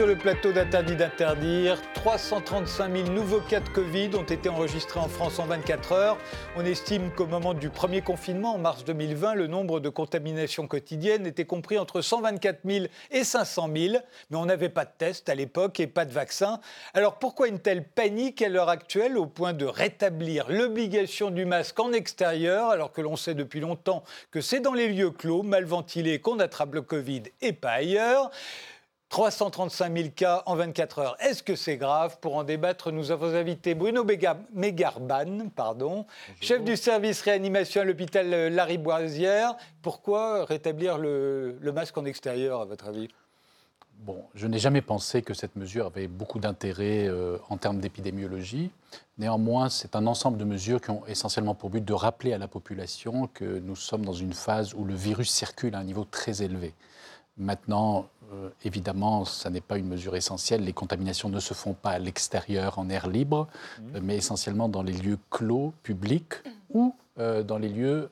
Sur le plateau d'Interdit d'interdire. 335 000 nouveaux cas de Covid ont été enregistrés en France en 24 heures. On estime qu'au moment du premier confinement, en mars 2020, le nombre de contaminations quotidiennes était compris entre 124 000 et 500 000. Mais on n'avait pas de test à l'époque et pas de vaccin. Alors pourquoi une telle panique à l'heure actuelle au point de rétablir l'obligation du masque en extérieur alors que l'on sait depuis longtemps que c'est dans les lieux clos, mal ventilés, qu'on attrape le Covid et pas ailleurs? 335 000 cas en 24 heures. Est-ce que c'est grave Pour en débattre, nous avons invité Bruno Mégarban, pardon, chef du service réanimation à l'hôpital Lariboisière. Pourquoi rétablir le, masque en extérieur, à votre avis? Bon, je n'ai jamais pensé que cette mesure avait beaucoup d'intérêt euh, en termes d'épidémiologie. Néanmoins, c'est un ensemble de mesures qui ont essentiellement pour but de rappeler à la population que nous sommes dans une phase où le virus circule à un niveau très élevé. Maintenant, euh, évidemment, ça n'est pas une mesure essentielle. Les contaminations ne se font pas à l'extérieur, en air libre, mmh. euh, mais essentiellement dans les lieux clos, publics, ou euh, dans les lieux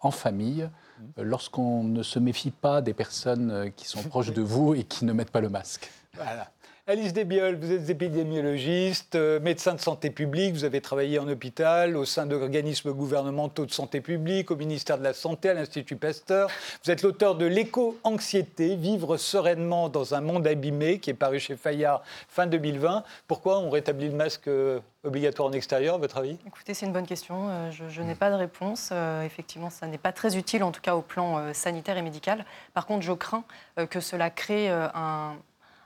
en famille, mmh. lorsqu'on ne se méfie pas des personnes qui sont proches de vous et qui ne mettent pas le masque. Voilà. Alice Desbiol, vous êtes épidémiologiste, euh, médecin de santé publique, vous avez travaillé en hôpital, au sein d'organismes gouvernementaux de santé publique, au ministère de la Santé, à l'Institut Pasteur. Vous êtes l'auteur de L'éco-anxiété, vivre sereinement dans un monde abîmé, qui est paru chez Fayard fin 2020. Pourquoi on rétablit le masque euh, obligatoire en extérieur, à votre avis? Écoutez, c'est une bonne question. Euh, je, n'ai pas de réponse. effectivement, ça n'est pas très utile, en tout cas au plan sanitaire et médical. Par contre, je crains que cela crée un,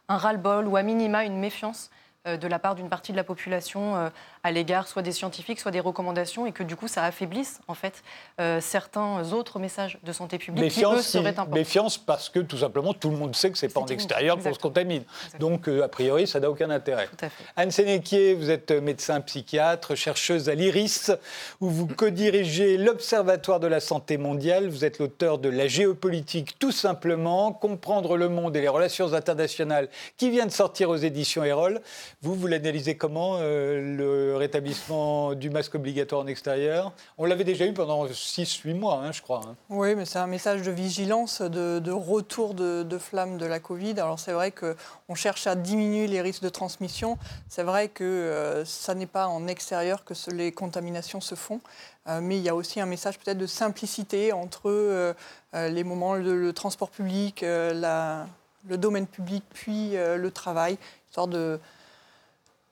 un ras-le-bol ou à minima une méfiance de la part d'une partie de la population euh, à l'égard soit des scientifiques, soit des recommandations, et que du coup ça affaiblisse en fait euh, certains autres messages de santé publique méfiance, qui eux seraient importants. Méfiance parce que tout simplement tout le monde sait que c'est pas en extérieur qu'on se contamine. Donc a priori ça n'a aucun intérêt. Anne Sénéquier, vous êtes médecin psychiatre, chercheuse à l'IRIS, où vous co-dirigez l'Observatoire de la santé mondiale. Vous êtes l'auteur de La géopolitique tout simplement, comprendre le monde et les relations internationales, qui vient de sortir aux éditions Erol. Vous, vous l'analysez comment, euh, le rétablissement du masque obligatoire en extérieur? On l'avait déjà eu pendant 6-8 mois, hein, je crois. Hein. Oui, mais c'est un message de vigilance, de, retour de, de, flamme de la Covid. Alors c'est vrai qu'on cherche à diminuer les risques de transmission. C'est vrai que euh, ça n'est pas en extérieur que les contaminations se font. Euh, mais il y a aussi un message peut-être de simplicité entre les moments, le, le transport public, le domaine public, puis le travail, histoire de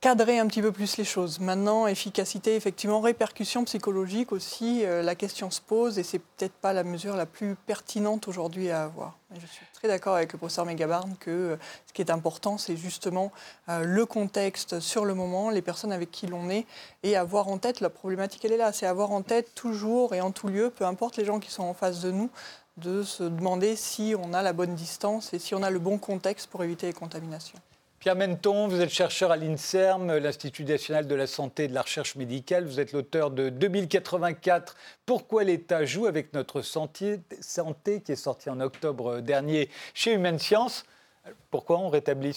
cadrer un petit peu plus les choses. Maintenant, efficacité, effectivement, répercussion psychologique aussi, euh, la question se pose et c'est peut-être pas la mesure la plus pertinente aujourd'hui à avoir. je suis très d'accord avec le professeur Megabarn que euh, ce qui est important, c'est justement euh, le contexte sur le moment, les personnes avec qui l'on est et avoir en tête, la problématique elle est là, c'est avoir en tête toujours et en tout lieu, peu importe les gens qui sont en face de nous, de se demander si on a la bonne distance et si on a le bon contexte pour éviter les contaminations. Pierre Menton, vous êtes chercheur à l'INSERM, l'Institut national de la santé et de la recherche médicale. Vous êtes l'auteur de 2084, Pourquoi l'État joue avec notre santé, qui est sorti en octobre dernier chez Humaine Science. Pourquoi on rétablit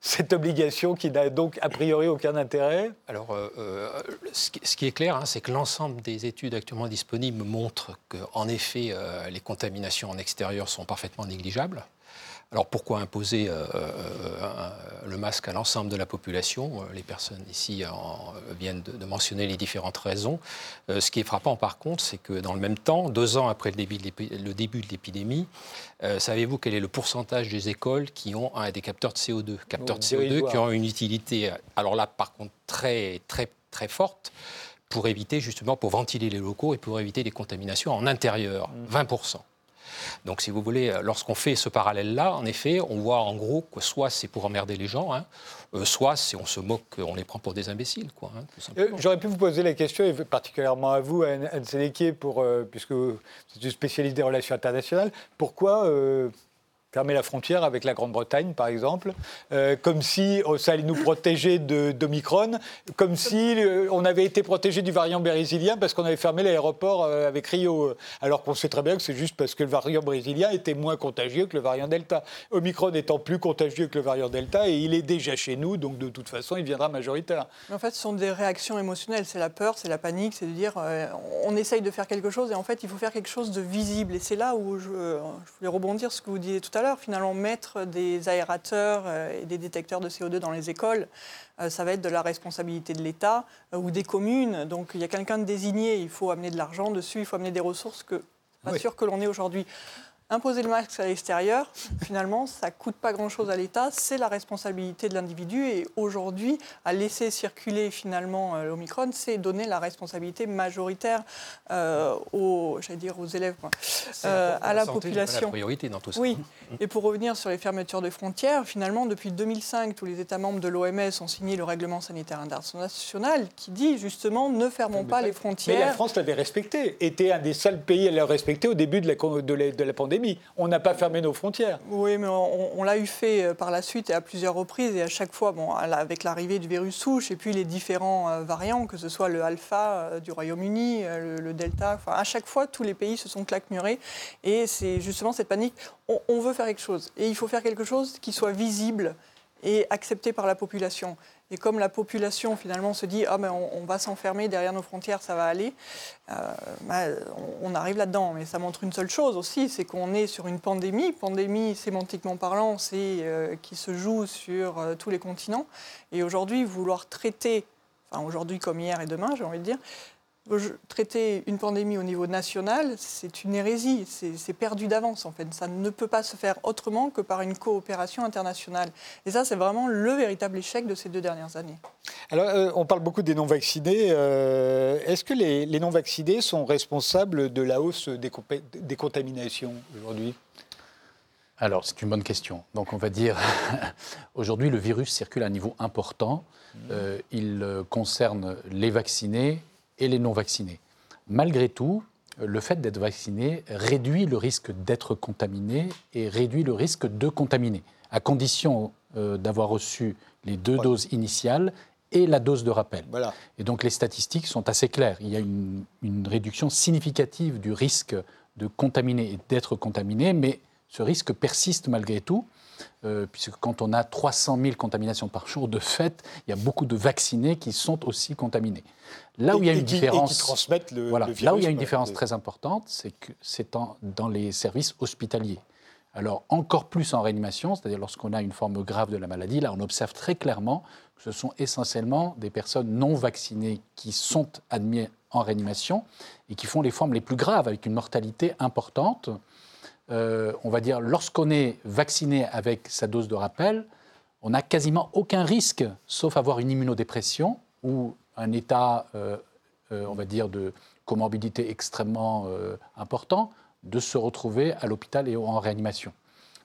cette obligation qui n'a donc a priori aucun intérêt? Alors, euh, euh, ce, qui, est clair, hein, c'est que l'ensemble des études actuellement disponibles montrent qu'en effet, euh, les contaminations en extérieur sont parfaitement négligeables. Alors pourquoi imposer euh, euh, le masque à l'ensemble de la population? Euh, Les personnes ici viennent de, mentionner les différentes raisons. ce qui est frappant par contre, c'est que dans le même temps, deux ans après le début de l'épidémie, savez-vous quel est le pourcentage des écoles qui ont des capteurs de CO2 Capteurs de CO2 qui ont une utilité, alors là par contre très très très forte pour éviter justement, pour ventiler les locaux et pour éviter les contaminations en intérieur, 20%. Donc, si vous voulez, euh, lorsqu'on fait ce parallèle-là, en effet, on voit en gros que soit c'est pour emmerder les gens, hein, euh, soit c'est on se moque, on les prend pour des imbéciles. Quoi, hein, euh, J'aurais pu vous poser la question, et particulièrement à vous, Anne, pour, puisque vous êtes une spécialiste des relations internationales, pourquoi fermer la frontière avec la Grande-Bretagne, par exemple, euh, comme si oh, ça allait nous protéger d'Omicron, comme si euh, on avait été protégé du variant brésilien parce qu'on avait fermé l'aéroport euh, avec Rio, alors qu'on sait très bien que c'est juste parce que le variant brésilien était moins contagieux que le variant Delta. Omicron étant plus contagieux que le variant Delta, et il est déjà chez nous, donc de toute façon, il viendra majoritaire. Mais en fait, ce sont des réactions émotionnelles, c'est la peur, c'est la panique, c'est de dire on essaye de faire quelque chose et en fait, il faut faire quelque chose de visible. Et c'est là où je, je voulais rebondir ce que vous disiez tout à l'heure l'heure, finalement, mettre des aérateurs et des détecteurs de CO2 dans les écoles, ça va être de la responsabilité de l'État ou des communes. Donc il y a quelqu'un de désigné, il faut amener de l'argent dessus, il faut amener des ressources que pas sûr que l'on ait aujourd'hui. Imposer le masque à l'extérieur, finalement, ça ne coûte pas grand-chose à l'État, c'est la responsabilité de l'individu. Et aujourd'hui, à laisser circuler finalement euh, l'Omicron, c'est donner la responsabilité majoritaire euh, aux, dire, aux élèves, euh, à la, population. La priorité dans tout ça. Oui. Et pour revenir sur les fermetures de frontières, finalement, depuis 2005, tous les États membres de l'OMS ont signé le règlement sanitaire international qui dit justement ne fermons pas, les frontières. Mais la France l'avait respecté, était un des seuls pays à le respecter au début de la, de la pandémie. On n'a pas fermé nos frontières. Oui, mais on, l'a eu fait euh, par la suite et à plusieurs reprises. Et à chaque fois, bon, avec l'arrivée du virus souche et puis les différents euh, variants, que ce soit le alpha euh, du Royaume-Uni, le, delta, à chaque fois, tous les pays se sont claquemurés. Et c'est justement cette panique. on veut faire quelque chose. Et il faut faire quelque chose qui soit visible et accepté par la population. Et comme la population finalement se dit ah ben on, va s'enfermer derrière nos frontières, ça va aller, euh, ben, on, arrive là-dedans. Mais ça montre une seule chose aussi, c'est qu'on est sur une pandémie. Pandémie sémantiquement parlant, c'est euh, qui se joue sur euh, tous les continents. Et aujourd'hui, vouloir traiter, enfin aujourd'hui comme hier et demain, j'ai envie de dire, traiter une pandémie au niveau national, c'est une hérésie, c'est perdu d'avance en fait. Ça ne peut pas se faire autrement que par une coopération internationale. Et ça, c'est vraiment le véritable échec de ces deux dernières années. Alors, euh, on parle beaucoup des non-vaccinés. Euh, est-ce que les, non-vaccinés sont responsables de la hausse des, des contaminations aujourd'hui? Alors, c'est une bonne question. Donc, on va dire, aujourd'hui, le virus circule à un niveau important. Mmh. Euh, il concerne les vaccinés et les non-vaccinés. Malgré tout, le fait d'être vacciné réduit le risque d'être contaminé et réduit le risque de contaminer, à condition euh, d'avoir reçu les deux doses initiales et la dose de rappel. Voilà. Et donc les statistiques sont assez claires. Il y a une, réduction significative du risque de contaminer et d'être contaminé, mais ce risque persiste malgré tout. Euh, puisque quand on a 300 000 contaminations par jour, de fait, il y a beaucoup de vaccinés qui sont aussi contaminés. Là où il y a une différence, là où il y a une différence très importante, c'est que c'est dans les services hospitaliers. Alors encore plus en réanimation, c'est-à-dire lorsqu'on a une forme grave de la maladie, là on observe très clairement que ce sont essentiellement des personnes non vaccinées qui sont admises en réanimation et qui font les formes les plus graves avec une mortalité importante. Euh, on va dire, lorsqu'on est vacciné avec sa dose de rappel, on n'a quasiment aucun risque, sauf avoir une immunodépression ou un état, euh, euh, on va dire, de comorbidité extrêmement important, de se retrouver à l'hôpital et en réanimation.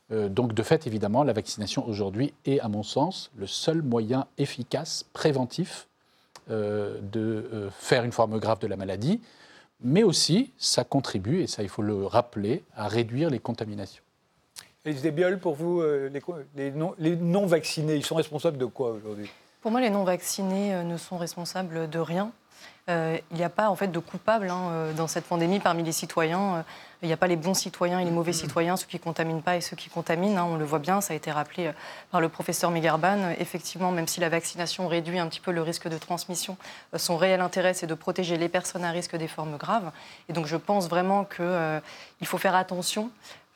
donc, de fait, évidemment, la vaccination aujourd'hui est, à mon sens, le seul moyen efficace, préventif, de faire une forme grave de la maladie mais aussi ça contribue, et ça il faut le rappeler, à réduire les contaminations. Elise Desbioles, pour vous, euh, les, non-vaccinés, ils sont responsables de quoi aujourd'hui? Pour moi, les non-vaccinés euh, ne sont responsables de rien. Euh, il n'y a pas en fait de coupables hein, dans cette pandémie parmi les citoyens. Il n'y a pas les bons citoyens et les mauvais citoyens, ceux qui ne contaminent pas et ceux qui contaminent. Hein, on le voit bien, ça a été rappelé euh, par le professeur Megarban. Effectivement, même si la vaccination réduit un petit peu le risque de transmission, euh, son réel intérêt, c'est de protéger les personnes à risque des formes graves. Et donc, je pense vraiment qu'il euh, faut faire attention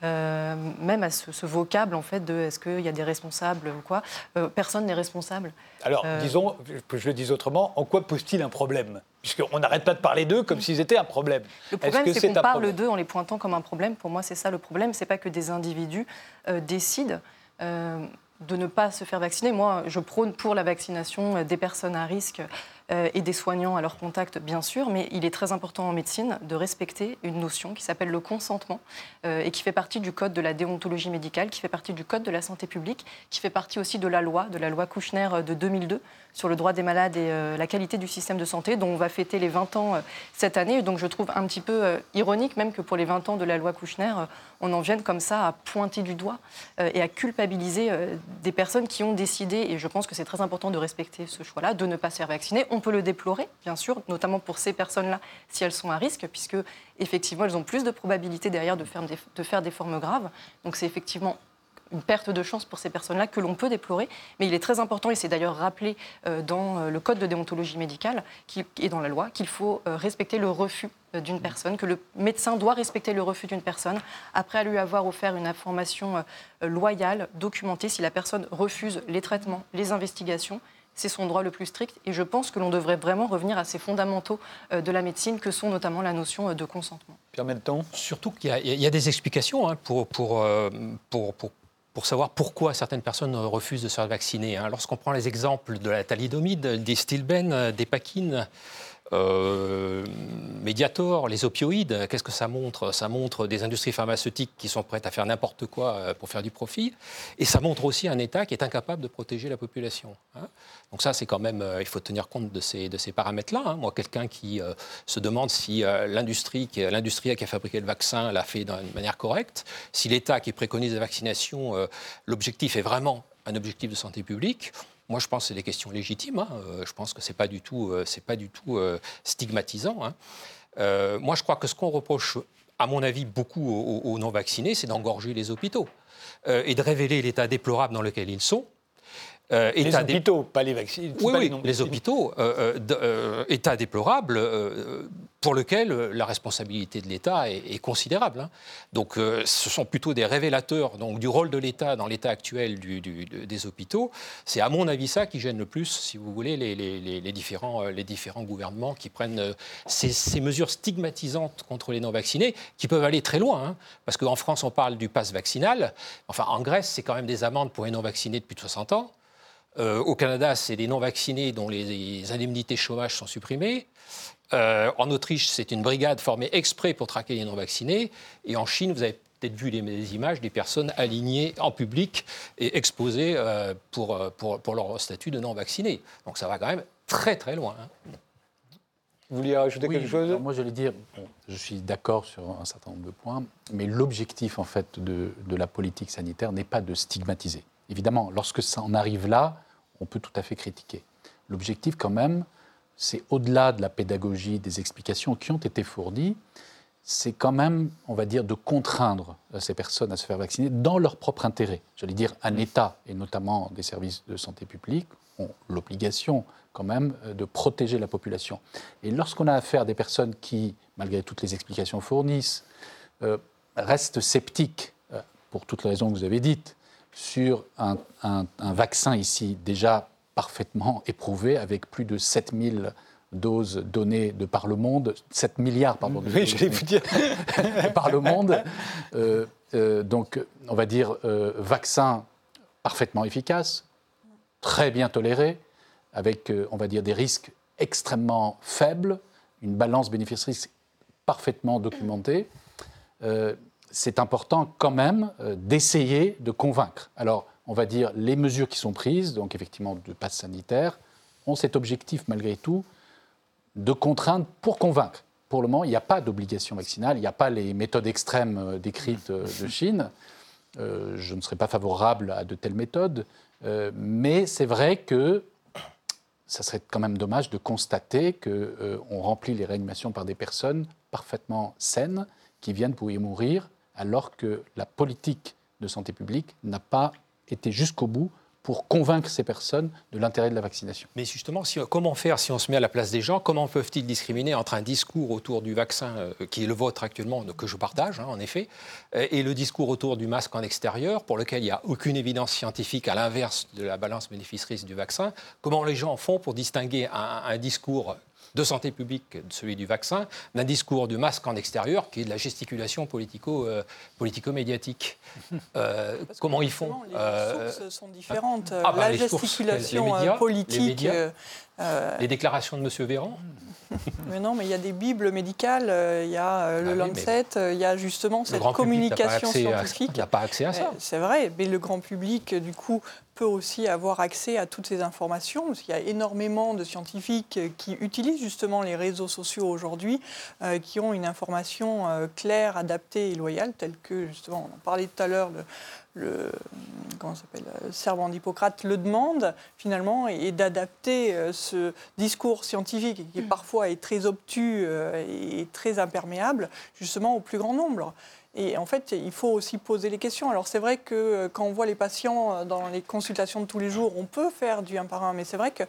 euh, même à ce, vocable en fait de est-ce qu'il y a des responsables ou quoi. Euh, personne n'est responsable. Alors, euh, disons, je le dis autrement, en quoi pose-t-il un problème? Puisqu'on n'arrête pas de parler d'eux comme s'ils étaient un problème. Le problème, c'est qu'on parle d'eux en les pointant comme un problème. Pour moi, c'est ça le problème. C'est pas que des individus décident de ne pas se faire vacciner. Moi, je prône pour la vaccination des personnes à risque et des soignants à leur contact, bien sûr, mais il est très important en médecine de respecter une notion qui s'appelle le consentement euh, et qui fait partie du code de la déontologie médicale, qui fait partie du code de la santé publique, qui fait partie aussi de la loi, de la loi Kouchner de 2002 sur le droit des malades et euh, la qualité du système de santé, dont on va fêter les 20 ans cette année. Donc je trouve un petit peu ironique même que pour les 20 ans de la loi Kouchner, on en vienne comme ça à pointer du doigt et à culpabiliser des personnes qui ont décidé, et je pense que c'est très important de respecter ce choix-là, de ne pas se faire vacciner. On peut le déplorer, bien sûr, notamment pour ces personnes-là, si elles sont à risque, puisque effectivement, elles ont plus de probabilité derrière de faire des, de faire des formes graves. Donc c'est effectivement une perte de chance pour ces personnes-là que l'on peut déplorer. Mais il est très important, et c'est d'ailleurs rappelé euh, dans euh, le code de déontologie médicale et dans la loi, qu'il faut euh, respecter le refus d'une personne, que le médecin doit respecter le refus d'une personne après lui avoir offert une information loyale, documentée. Si la personne refuse les traitements, les investigations, c'est son droit le plus strict. Et je pense que l'on devrait vraiment revenir à ces fondamentaux de la médecine, que sont notamment la notion de consentement. Pierre Melton Surtout qu'il y, a des explications hein, pour, pour, pour, pour pour savoir pourquoi certaines personnes refusent de se faire vacciner. Hein. Lorsqu'on prend les exemples de la thalidomide, des stilbènes, des paquines, euh, Mediator, les opioïdes, qu'est-ce que ça montre? Ça montre des industries pharmaceutiques qui sont prêtes à faire n'importe quoi euh, pour faire du profit. Et ça montre aussi un État qui est incapable de protéger la population. Hein. Donc ça, c'est quand même, euh, il faut tenir compte de ces, de ces paramètres-là. Hein. Moi, quelqu'un qui se demande si l'industrie, l'industrie qui a fabriqué le vaccin l'a fait d'une manière correcte, si l'État qui préconise la vaccination, l'objectif est vraiment un objectif de santé publique, moi, je pense que c'est des questions légitimes. Hein. Euh, je pense que ce n'est pas du tout, euh, pas du tout euh, stigmatisant. Hein. moi, je crois que ce qu'on reproche, à mon avis, beaucoup aux non-vaccinés, c'est d'engorger les hôpitaux et de révéler l'état déplorable dans lequel ils sont. Euh, les hôpitaux, pas les vaccins. Oui, les, hôpitaux, euh, euh, état déplorable pour lequel la responsabilité de l'État est, considérable. Hein. Donc ce sont plutôt des révélateurs donc, du rôle de l'État dans l'état actuel des hôpitaux. C'est à mon avis ça qui gêne le plus, si vous voulez, les, différents, les différents gouvernements qui prennent ces, mesures stigmatisantes contre les non-vaccinés, qui peuvent aller très loin. Hein. parce qu'en France, on parle du pass vaccinal. Enfin, en Grèce, c'est quand même des amendes pour les non-vaccinés de plus de 60 ans. Euh, au Canada, c'est les non-vaccinés dont les, indemnités chômage sont supprimées. Euh, en Autriche, c'est une brigade formée exprès pour traquer les non-vaccinés. Et en Chine, vous avez peut-être vu les, images des personnes alignées en public et exposées euh, pour, pour, leur statut de non-vacciné. Donc ça va quand même très très loin. Hein. Vous vouliez rajouter quelque chose? Moi, j'allais dire, je suis d'accord sur un certain nombre de points, mais l'objectif en fait de, de la politique sanitaire n'est pas de stigmatiser. Évidemment, lorsque ça en arrive là, on peut tout à fait critiquer. L'objectif, quand même, c'est au-delà de la pédagogie, des explications qui ont été fournies, c'est quand même, on va dire, de contraindre ces personnes à se faire vacciner dans leur propre intérêt. J'allais dire, un État, et notamment des services de santé publique, ont l'obligation quand même de protéger la population. Et lorsqu'on a affaire à des personnes qui, malgré toutes les explications fournissent, euh, restent sceptiques, euh, pour toutes les raisons que vous avez dites, sur un, vaccin ici déjà parfaitement éprouvé, avec plus de 7000 doses données de par le monde, 7 milliards, pardon, de oui, j'allais vous dire. par le monde. Euh, euh, donc, on va dire, euh, vaccin parfaitement efficace, très bien toléré, avec, on va dire, des risques extrêmement faibles, une balance bénéfice-risque parfaitement documentée c'est important quand même euh, d'essayer de convaincre. Alors, on va dire les mesures qui sont prises, donc effectivement de passe sanitaire, ont cet objectif malgré tout de contraindre pour convaincre. Pour le moment, il n'y a pas d'obligation vaccinale, il n'y a pas les méthodes extrêmes euh, décrites euh, de Chine. je ne serais pas favorable à de telles méthodes, mais c'est vrai que ça serait quand même dommage de constater qu'on remplit les réanimations par des personnes parfaitement saines qui viennent pour y mourir alors que la politique de santé publique n'a pas été jusqu'au bout pour convaincre ces personnes de l'intérêt de la vaccination. Mais justement, comment faire si on se met à la place des gens? Comment peuvent-ils discriminer entre un discours autour du vaccin, euh, qui est le vôtre actuellement, que je partage hein, en effet, et le discours autour du masque en extérieur, pour lequel il n'y a aucune évidence scientifique à l'inverse de la balance bénéfice-risque du vaccin? Comment les gens font pour distinguer un discours de santé publique, celui du vaccin, d'un discours du masque en extérieur, qui est de la gesticulation euh, médiatique euh, comment ils font Les euh, sources sont différentes. Ah, bah, la gesticulation politique. Les, déclarations de M. Véran mais non, mais il y a des bibles médicales, il y a le ah Lancet, il y a justement cette communication scientifique. Il n'y a pas accès à ça. C'est vrai, mais le grand public, du coup, peut aussi avoir accès à toutes ces informations, parce qu'il y a énormément de scientifiques qui utilisent justement les réseaux sociaux aujourd'hui, euh, qui ont une information euh, claire, adaptée et loyale, telle que justement, on en parlait tout à l'heure, le, comment s'appelle, servant d'Hippocrate le demande finalement, et, d'adapter euh, ce discours scientifique qui parfois est très obtus et très imperméable, justement au plus grand nombre. Et en fait, il faut aussi poser les questions. Alors c'est vrai que euh, quand on voit les patients euh, dans les consultations de tous les jours, on peut faire du un par un, mais c'est vrai que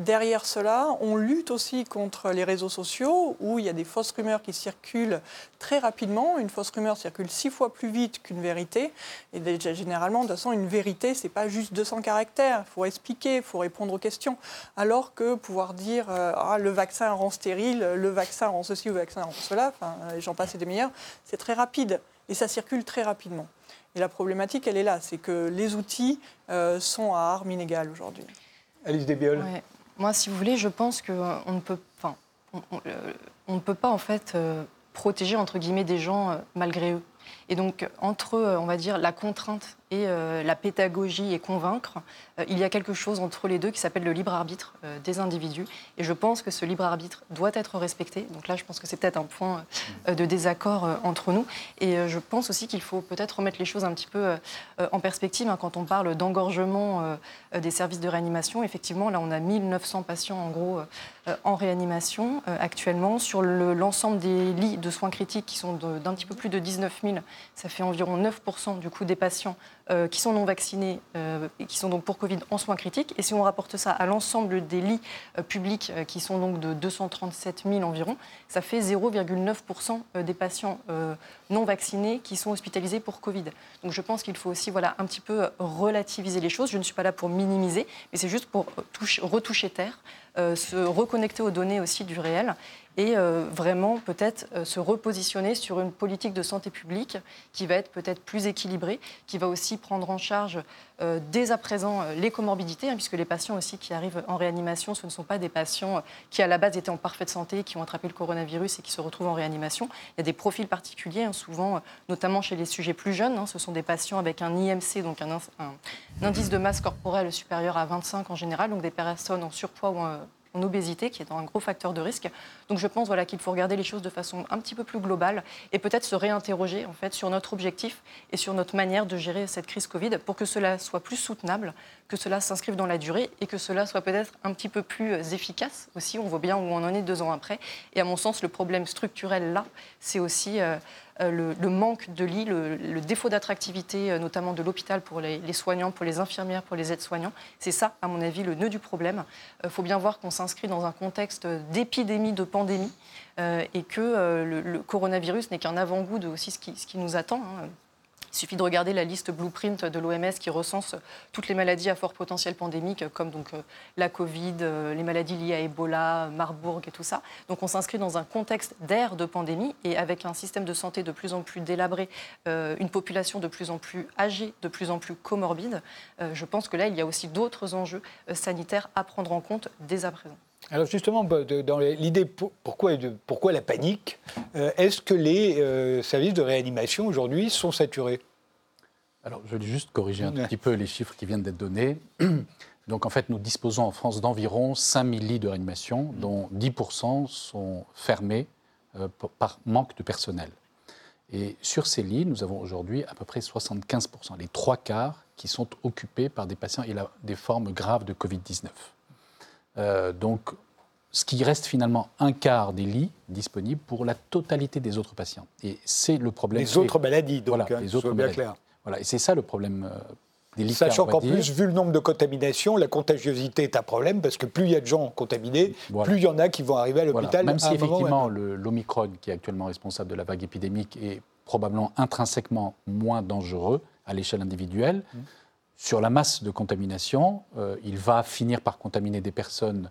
derrière cela, on lutte aussi contre les réseaux sociaux où il y a des fausses rumeurs qui circulent très rapidement. Une fausse rumeur circule six fois plus vite qu'une vérité. Et déjà, généralement, de toute façon, une vérité, c'est pas juste 200 caractères. Il faut expliquer, il faut répondre aux questions. Alors que pouvoir dire euh, ah, le vaccin rend stérile, le vaccin rend ceci, le vaccin rend cela, enfin, j'en passe et des meilleurs, c'est très rapide et ça circule très rapidement. Et la problématique, elle est là, c'est que les outils euh, sont à armes inégales aujourd'hui. Alice Desbioles. Moi, si vous voulez, je pense qu'on ne peut, enfin, on, ne peut pas en fait euh, protéger entre guillemets des gens euh, malgré eux. Et donc, entre, on va dire, la contrainte et euh, la pédagogie et convaincre, euh, il y a quelque chose entre les deux qui s'appelle le libre arbitre euh, des individus. Et je pense que ce libre arbitre doit être respecté. Donc là, je pense que c'est peut-être un point de désaccord entre nous. Et je pense aussi qu'il faut peut-être remettre les choses un petit peu en perspective hein, quand on parle d'engorgement des services de réanimation. Effectivement, là, on a 1900 patients en gros en réanimation actuellement. Sur l'ensemble des lits de soins critiques qui sont d'un petit peu plus de 19 000, ça fait environ 9% du coup des patients euh, qui sont non vaccinés euh, et qui sont donc pour Covid en soins critiques. Et si on rapporte ça à l'ensemble des lits euh, publics qui sont donc de 237 000 environ, ça fait 0,9% des patients non vaccinés qui sont hospitalisés pour Covid. Donc je pense qu'il faut aussi voilà, un petit peu relativiser les choses. Je ne suis pas là pour minimiser, mais c'est juste pour retoucher terre, se reconnecter aux données aussi du réel et euh, vraiment peut-être euh, se repositionner sur une politique de santé publique qui va être peut-être plus équilibrée, qui va aussi prendre en charge euh, dès à présent les comorbidités, hein, puisque les patients aussi qui arrivent en réanimation, ce ne sont pas des patients qui à la base étaient en parfaite santé, qui ont attrapé le coronavirus et qui se retrouvent en réanimation. Il y a des profils particuliers, hein, souvent, notamment chez les sujets plus jeunes. Hein, ce sont des patients avec un IMC, donc un, un, indice de masse corporelle supérieur à 25 en général, donc des personnes en surpoids ou en obésité, qui est un gros facteur de risque. Donc je pense voilà, qu'il faut regarder les choses de façon un petit peu plus globale et peut-être se réinterroger en fait, sur notre objectif et sur notre manière de gérer cette crise Covid pour que cela soit plus soutenable, que cela s'inscrive dans la durée et que cela soit peut-être un petit peu plus efficace aussi. On voit bien où on en est deux ans après. Et à mon sens, le problème structurel là, c'est aussi... Euh, euh, le, manque de lits, le, défaut d'attractivité, euh, notamment de l'hôpital pour les, soignants, pour les infirmières, pour les aides-soignants. C'est ça, à mon avis, le nœud du problème. Il euh, faut bien voir qu'on s'inscrit dans un contexte d'épidémie, de pandémie, et que le, coronavirus n'est qu'un avant-goût de aussi ce qui, nous attend. Hein. Il suffit de regarder la liste blueprint de l'OMS qui recense toutes les maladies à fort potentiel pandémique, comme donc euh, la Covid, euh, les maladies liées à Ebola, Marburg et tout ça. Donc on s'inscrit dans un contexte d'ère de pandémie et avec un système de santé de plus en plus délabré, euh, une population de plus en plus âgée, de plus en plus comorbide. je pense que là, il y a aussi d'autres enjeux sanitaires à prendre en compte dès à présent. Alors justement, bah, dans l'idée pourquoi, pourquoi la panique, euh, est-ce que les euh, services de réanimation aujourd'hui sont saturés? Alors je vais juste corriger un petit peu les chiffres qui viennent d'être donnés. Donc en fait, nous disposons en France d'environ 5000 lits de réanimation, dont 10% sont fermés euh, par manque de personnel. Et sur ces lits, nous avons aujourd'hui à peu près 75%, les trois quarts qui sont occupés par des patients ayant des formes graves de Covid-19. Euh, donc, ce qui reste finalement un quart des lits disponibles pour la totalité des autres patients. Et c'est le problème. Les autres maladies, donc, voilà, hein, les autres bien clair. Voilà, et c'est ça le problème. Euh, des lits Sachant qu'en plus, vu le nombre de contaminations, la contagiosité est un problème parce que plus il y a de gens contaminés, plus il y en a qui vont arriver à l'hôpital. Même si effectivement l'Omicron, qui est actuellement responsable de la vague épidémique, est probablement intrinsèquement moins dangereux à l'échelle individuelle, mmh sur la masse de contamination, euh, il va finir par contaminer des personnes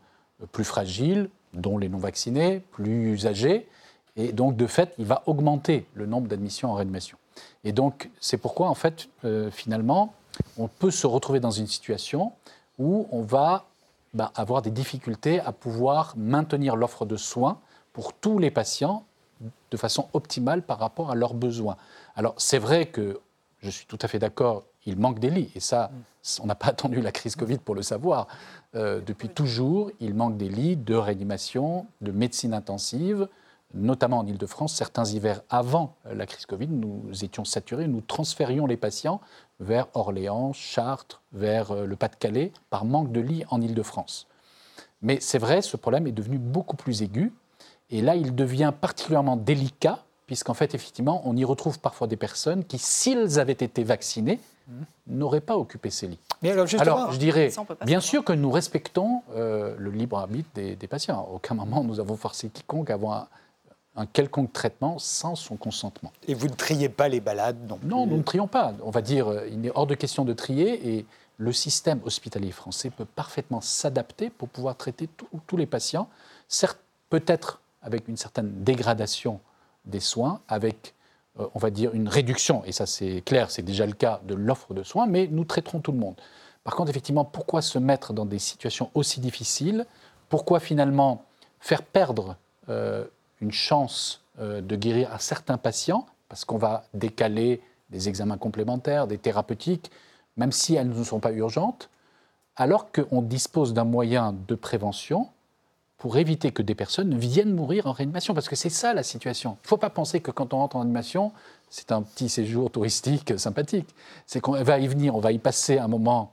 plus fragiles, dont les non-vaccinés, plus âgés, et donc de fait, il va augmenter le nombre d'admissions en réanimation. Et donc, c'est pourquoi, en fait, euh, finalement, on peut se retrouver dans une situation où on va bah, avoir des difficultés à pouvoir maintenir l'offre de soins pour tous les patients de façon optimale par rapport à leurs besoins. Alors, c'est vrai que je suis tout à fait d'accord, il manque des lits. Et ça, on n'a pas attendu la crise Covid pour le savoir. Euh, depuis toujours, il manque des lits de réanimation, de médecine intensive, notamment en Ile-de-France. Certains hivers avant la crise Covid, nous étions saturés, nous transférions les patients vers Orléans, Chartres, vers euh, le Pas-de-Calais, par manque de lits en Ile-de-France. Mais c'est vrai, ce problème est devenu beaucoup plus aigu. Et là, il devient particulièrement délicat puisqu'en fait, effectivement, on y retrouve parfois des personnes qui, s'ils avaient été vaccinés, n'auraient pas occupé ces lits. Mais alors, justement, Alors, je dirais, Ça, bien sûr que nous respectons euh, le libre arbitre des, des patients. À aucun moment nous avons forcé quiconque à avoir un, un quelconque traitement sans son consentement. et vous ne triez pas les balades non Non, nous ne trions pas. On va dire, euh, il est hors de question de trier et le système hospitalier français peut parfaitement s'adapter pour pouvoir traiter tous- tous les patients, certes peut-être avec une certaine dégradation des soins, avec, euh, on va dire, une réduction, et ça c'est clair, c'est déjà le cas de l'offre de soins, mais nous traiterons tout le monde. Par contre, effectivement, pourquoi se mettre dans des situations aussi difficiles? Pourquoi finalement faire perdre euh, une chance euh, de guérir à certains patients Parce qu'on va décaler des examens complémentaires, des thérapeutiques, même si elles ne sont pas urgentes, alors qu'on dispose d'un moyen de prévention pour éviter que des personnes viennent mourir en réanimation. Parce que c'est ça la situation. Il ne faut pas penser que quand on rentre en réanimation, c'est un petit séjour touristique sympathique. C'est qu'on va y venir, on va y passer un moment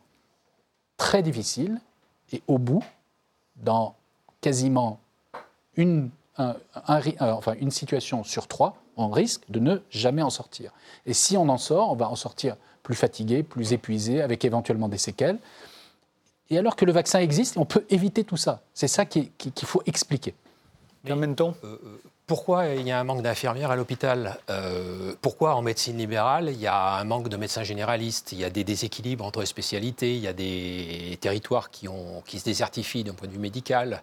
très difficile et au bout, dans quasiment une, euh, une situation sur trois, on risque de ne jamais en sortir. Et si on en sort, on va en sortir plus fatigué, plus épuisé, avec éventuellement des séquelles. Et alors que le vaccin existe, on peut éviter tout ça. C'est ça qui est- qui- qu'il faut expliquer. En même temps, Pourquoi il y a un manque d'infirmières à l'hôpital? Euh, Pourquoi en médecine libérale il y a un manque de médecins généralistes? Il y a des déséquilibres entre les spécialités, il y a des territoires qui, ont, qui se désertifient d'un point de vue médical.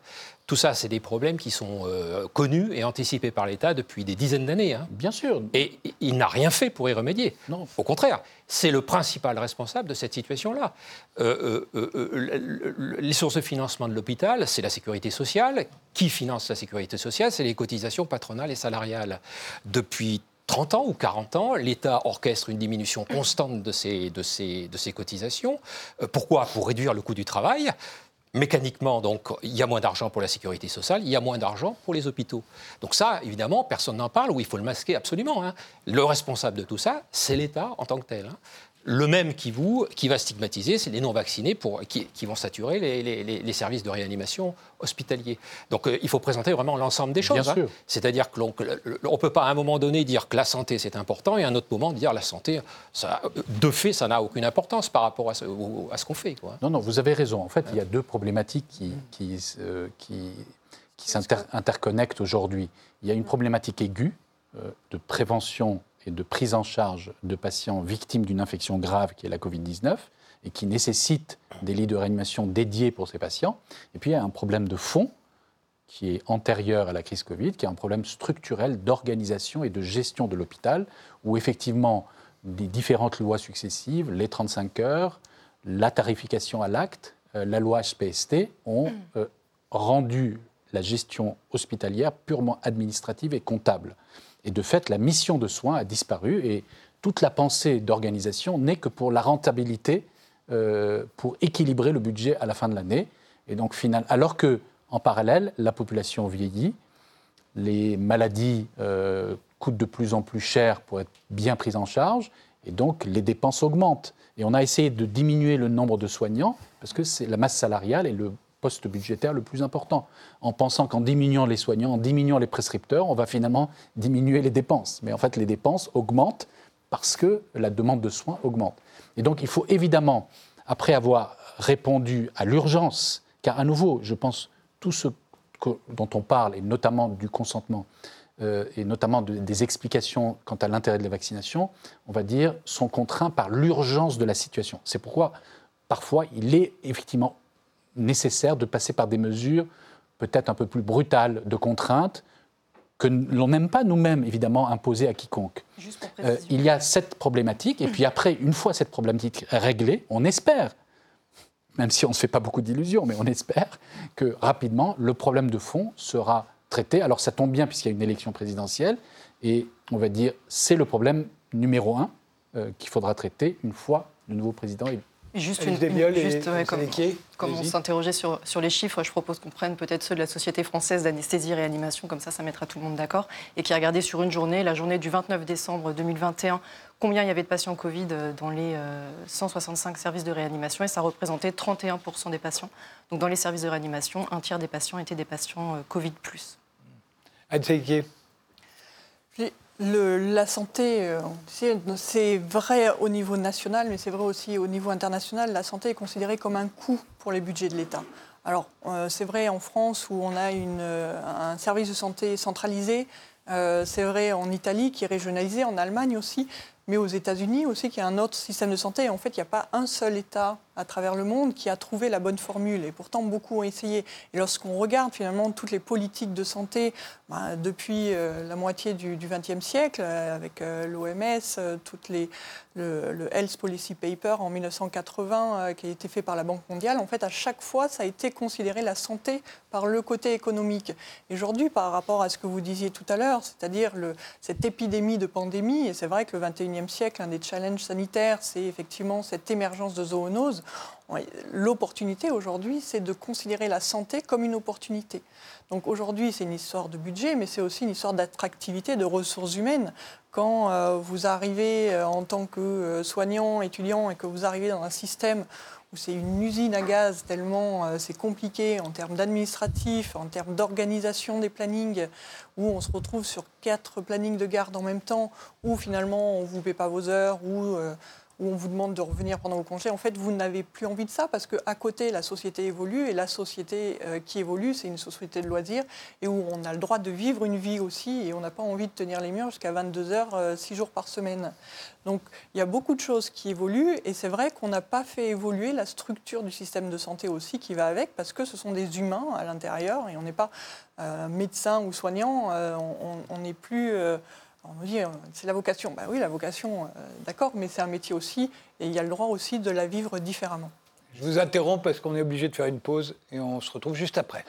Tout ça, c'est des problèmes qui sont euh, connus et anticipés par l'État depuis des dizaines d'années. hein. Bien sûr. Et il n'a rien fait pour y remédier. Non. Au contraire, c'est le principal responsable de cette situation-là. Euh, euh, le- le- le- les sources de financement de l'hôpital, c'est la sécurité sociale. Qui finance la sécurité sociale? C'est les cotisations patronales et salariales. Depuis 30 ans ou 40 ans, l'État orchestre une diminution constante de ces cotisations. Euh, pourquoi? Pour réduire le coût du travail. Mécaniquement, donc, il y a moins d'argent pour la sécurité sociale, il y a moins d'argent pour les hôpitaux. Donc ça, évidemment, personne n'en parle, ou il faut le masquer absolument. hein. Le responsable de tout ça, c'est l'État en tant que tel. hein. Le même qui vous, qui va stigmatiser, c'est les non-vaccinés pour, qui, qui vont saturer les, les- les- les services de réanimation hospitaliers. Donc euh, il faut présenter vraiment l'ensemble des choses. Hein. C'est-à-dire que l'on ne peut pas à un moment donné dire que la santé c'est important et à un autre moment dire la santé, ça, de fait, ça n'a aucune importance par rapport à ce, au- à ce qu'on fait. Quoi. Non, non, vous avez raison. En fait, il y a deux problématiques qui, qui, euh, qui, qui s'interconnectent aujourd'hui. Il y a une problématique aiguë euh, de prévention et de prise en charge de patients victimes d'une infection grave qui est la Covid-19 et qui nécessite des lits de réanimation dédiés pour ces patients. Et puis il y a un problème de fond qui est antérieur à la crise Covid, qui est un problème structurel d'organisation et de gestion de l'hôpital, où effectivement des différentes lois successives, les 35 heures, la tarification à l'acte, euh, la loi HPST, ont euh, rendu la gestion hospitalière purement administrative et comptable. Et de fait, la mission de soins a disparu et toute la pensée d'organisation n'est que pour la rentabilité, euh, pour équilibrer le budget à la fin de l'année. Et donc, final, alors que, en parallèle, la population vieillit, les maladies euh, coûtent de plus en plus cher pour être bien prises en charge, et donc les dépenses augmentent. Et on a essayé de diminuer le nombre de soignants, parce que c'est la masse salariale et le poste budgétaire le plus important, en pensant qu'en diminuant les soignants, en diminuant les prescripteurs, on va finalement diminuer les dépenses. Mais en fait, les dépenses augmentent parce que la demande de soins augmente. Et donc, il faut évidemment, après avoir répondu à l'urgence, car à nouveau, je pense, tout ce dont on parle, et notamment du consentement, euh, et notamment de- des explications quant à l'intérêt de la vaccination, on va dire, sont contraints par l'urgence de la situation. C'est pourquoi, parfois, il est effectivement nécessaire de passer par des mesures peut-être un peu plus brutales de contrainte que l'on n'aime pas nous-mêmes, évidemment, imposer à quiconque. Euh, il y a cette problématique, et puis après, une fois cette problématique réglée, on espère, même si on ne se fait pas beaucoup d'illusions, mais on espère que rapidement, le problème de fond sera traité. Alors ça tombe bien puisqu'il y a une élection présidentielle, et on va dire, c'est le problème numéro un euh, qu'il faudra traiter une fois le nouveau président élu. Juste une, et juste, ouais, comme, on s'interrogeait sur, sur les chiffres, je propose qu'on prenne peut-être ceux de la Société française d'anesthésie et réanimation, comme ça, ça mettra tout le monde d'accord, et qui a regardé sur une journée, la journée du 29 décembre 2021, combien il y avait de patients Covid euh, dans les euh, 165 services de réanimation, et ça représentait 31% des patients. Donc dans les services de réanimation, un tiers des patients étaient des patients euh, Covid+. Anne La santé, euh, c'est vrai au niveau national, mais c'est vrai aussi au niveau international. La santé est considérée comme un coût pour les budgets de l'État. Alors, euh, c'est vrai en France où on a euh, un service de santé centralisé. c'est vrai en Italie qui est régionalisé, en Allemagne aussi mais aux États-Unis aussi, qu'il y a un autre système de santé. En fait, il n'y a pas un seul État à travers le monde qui a trouvé la bonne formule. Et pourtant, beaucoup ont essayé. Et lorsqu'on regarde finalement toutes les politiques de santé bah, depuis euh, la moitié du XXe siècle, euh, avec euh, l'OMS, les, le, Health Policy Paper en 1980 qui a été fait par la Banque mondiale, en fait, à chaque fois, ça a été considéré la santé par le côté économique. Et aujourd'hui, par rapport à ce que vous disiez tout à l'heure, c'est-à-dire cette épidémie de pandémie, et c'est vrai que le 21e siècle, un des challenges sanitaires, c'est effectivement cette émergence de zoonoses. L'opportunité aujourd'hui, c'est de considérer la santé comme une opportunité. Donc aujourd'hui, c'est une histoire de budget, mais c'est aussi une histoire d'attractivité, de ressources humaines. Quand euh, vous arrivez euh, en tant que euh, soignant, étudiant, et que vous arrivez dans un système où c'est une usine à gaz tellement c'est compliqué en termes d'administratif, en termes d'organisation des plannings, où on se retrouve sur quatre plannings de garde en même temps, où finalement on ne vous paie pas vos heures, où où on vous demande de revenir pendant vos congés, en fait, vous n'avez plus envie de ça parce qu'à côté, la société évolue et la société euh, qui évolue, c'est une société de loisirs et où on a le droit de vivre une vie aussi et on n'a pas envie de tenir les murs jusqu'à 22 heures, 6 euh, jours par semaine. Donc, il y a beaucoup de choses qui évoluent et c'est vrai qu'on n'a pas fait évoluer la structure du système de santé aussi qui va avec parce que ce sont des humains à l'intérieur et on n'est pas euh, médecin ou soignant, on n'est plus on me dit, c'est la vocation. Ben oui, la vocation, euh, d'accord, mais c'est un métier aussi, et il y a le droit aussi de la vivre différemment. Je vous interromps parce qu'on est obligé de faire une pause et on se retrouve juste après.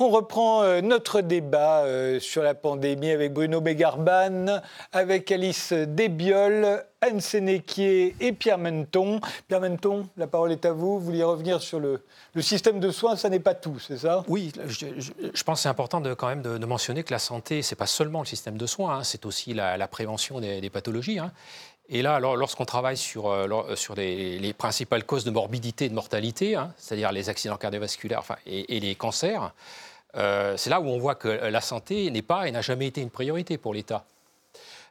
On reprend euh, notre débat euh, sur la pandémie avec Bruno Bégarban, avec Alice Desbiol, Anne Sénéquier et Pierre Menton. Pierre Menton, la parole est à vous. Vous vouliez revenir sur le, système de soins, ça n'est pas tout, c'est ça? Oui, je, pense que c'est important de, quand même de, mentionner que la santé, ce n'est pas seulement le système de soins, hein, c'est aussi la, prévention des, pathologies. Hein. Et là, lorsqu'on travaille sur, euh, sur les, principales causes de morbidité et de mortalité, hein, c'est-à-dire les accidents cardiovasculaires et, les cancers, euh, c'est là où on voit que la santé n'est pas et n'a jamais été une priorité pour l'État.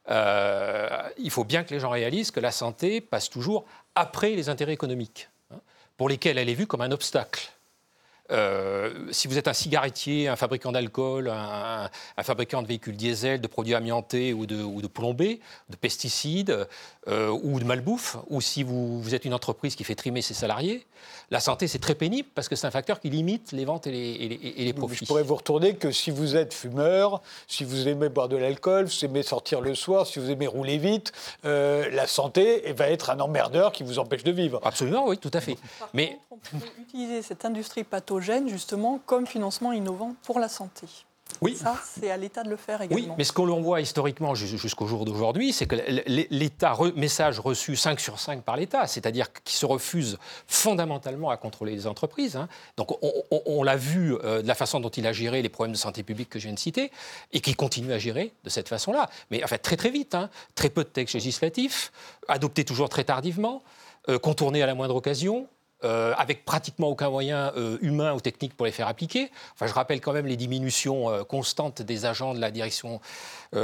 Euh, il faut bien que les gens réalisent que la santé passe toujours après les intérêts économiques, hein, pour lesquels elle est vue comme un obstacle. Euh, si vous êtes un cigarettier, un fabricant d'alcool, un, fabricant de véhicules diesel, de produits amiantés ou de, ou de plombés, de pesticides ou de malbouffe, ou si vous, vous, êtes une entreprise qui fait trimer ses salariés, la santé, c'est très pénible parce que c'est un facteur qui limite les ventes et les, profits. Je pourrais vous retourner que si vous êtes fumeur, si vous aimez boire de l'alcool, si vous aimez sortir le soir, si vous aimez rouler vite, euh, la santé va être un emmerdeur qui vous empêche de vivre. Absolument, oui, tout à fait. Mais on peut utiliser cette industrie justement comme financement innovant pour la santé. Oui. Ça, c'est à l'État de le faire également. Oui, mais ce qu'on voit historiquement jusqu'au jour d'aujourd'hui, c'est que l'État, message reçu 5 sur 5 par l'État, c'est-à-dire qu'il se refuse fondamentalement à contrôler les entreprises. Hein. Donc on, l'a vu euh, de la façon dont il a géré les problèmes de santé publique que je viens de citer, et qu'il continue à gérer de cette façon-là. Mais en fait, très très vite, hein. très peu de textes législatifs, adoptés toujours très tardivement, euh, contournés à la moindre occasion, euh, avec pratiquement aucun moyen euh, humain ou technique pour les faire appliquer. Enfin, je rappelle quand même les diminutions euh, constantes des agents de la direction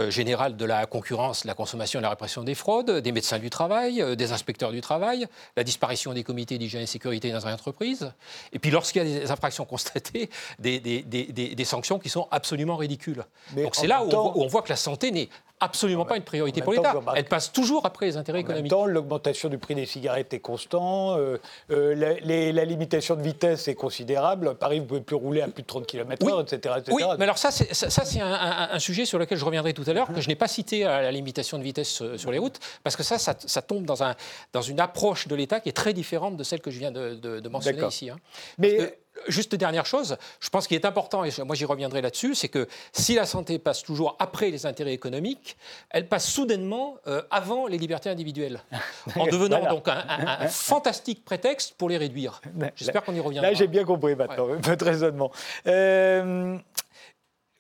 générale de la concurrence, de la consommation et de la répression des fraudes, des médecins du travail, des inspecteurs du travail, la disparition des comités d'hygiène et sécurité dans une entreprise, et puis lorsqu'il y a des infractions constatées, des, des, des, sanctions qui sont absolument ridicules. Donc c'est là où, on voit que la santé n'est absolument pas une priorité pour l'État. Elle passe toujours après les intérêts économiques. En même temps, l'augmentation du prix des cigarettes est constant, euh, euh, la, limitation de vitesse est considérable. Paris, vous ne pouvez plus rouler à plus de 30 km/h, etc., Oui, mais alors ça, c'est, ça, c'est un, sujet sur lequel je reviendrai tout à l'heure, que je n'ai pas cité à la limitation de vitesse euh, sur les routes, parce que ça, ça, tombe dans, un, dans une approche de l'État qui est très différente de celle que je viens de, mentionner ici. Hein. Mais Juste dernière chose, je pense qu'il est important, et moi j'y reviendrai là-dessus, c'est que si la santé passe toujours après les intérêts économiques, elle passe soudainement euh, avant les libertés individuelles, en devenant donc un, fantastique prétexte pour les réduire. J'espère qu'on y reviendra. Là, j'ai bien compris maintenant votre raisonnement. Euh,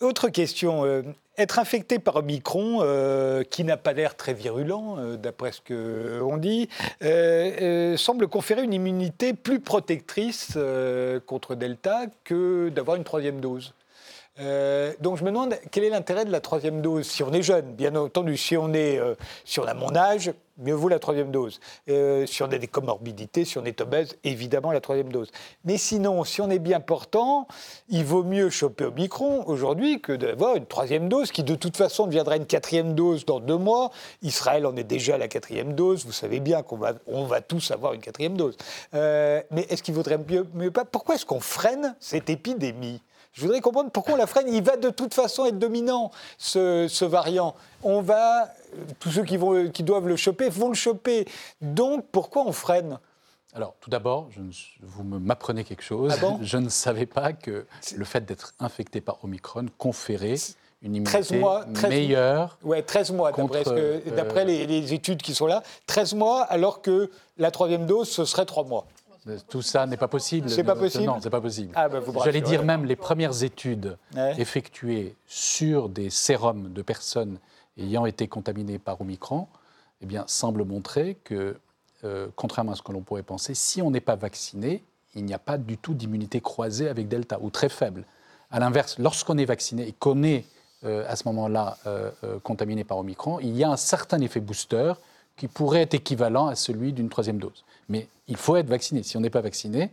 autre question. euh, être infecté par Omicron, euh, qui n'a pas l'air très virulent, euh, d'après ce qu'on dit, semble conférer une immunité plus protectrice contre Delta que d'avoir une troisième dose. Donc je me demande quel est l'intérêt de la troisième dose si on est jeune, bien entendu. Si on est, si on a mon âge, mieux vaut la troisième dose. Euh, si on a des comorbidités, si on est obèse, évidemment la troisième dose. Mais sinon, si on est bien portant, il vaut mieux choper Omicron aujourd'hui que d'avoir une troisième dose qui de toute façon deviendra une quatrième dose dans deux mois. Israël en est déjà à la quatrième dose. Vous savez bien qu'on va, on va tous avoir une quatrième dose. Euh, mais est-ce qu'il vaudrait mieux, mieux pas? Pourquoi est-ce qu'on freine cette épidémie? Je voudrais comprendre pourquoi on la freine. Il va de toute façon être dominant, ce, ce variant. On va, tous ceux qui, vont, qui doivent le choper vont le choper. Donc pourquoi on freine Alors, tout d'abord, vous m'apprenez quelque chose. Ah bon? Je ne savais pas que le fait d'être infecté par Omicron conférait une 13 immunité mois, 13 meilleure. Ouais, 13 mois, d'après euh, d'après les, les études qui sont là. 13 mois, alors que la troisième dose, ce serait 3 mois. Tout ça n'est pas possible. C'est pas possible Non, c'est pas possible. Ah, bah, J'allais dire même les premières études Ouais. effectuées sur des sérums de personnes ayant été contaminées par Omicron, eh bien, semblent montrer que, euh, contrairement à ce que l'on pourrait penser, si on n'est pas vacciné, il n'y a pas du tout d'immunité croisée avec Delta, ou très faible. À l'inverse, lorsqu'on est vacciné et qu'on est euh, à ce moment-là euh, contaminé par Omicron, il y a un certain effet booster qui pourrait être équivalent à celui d'une troisième dose. Mais il faut être vacciné. Si on n'est pas vacciné,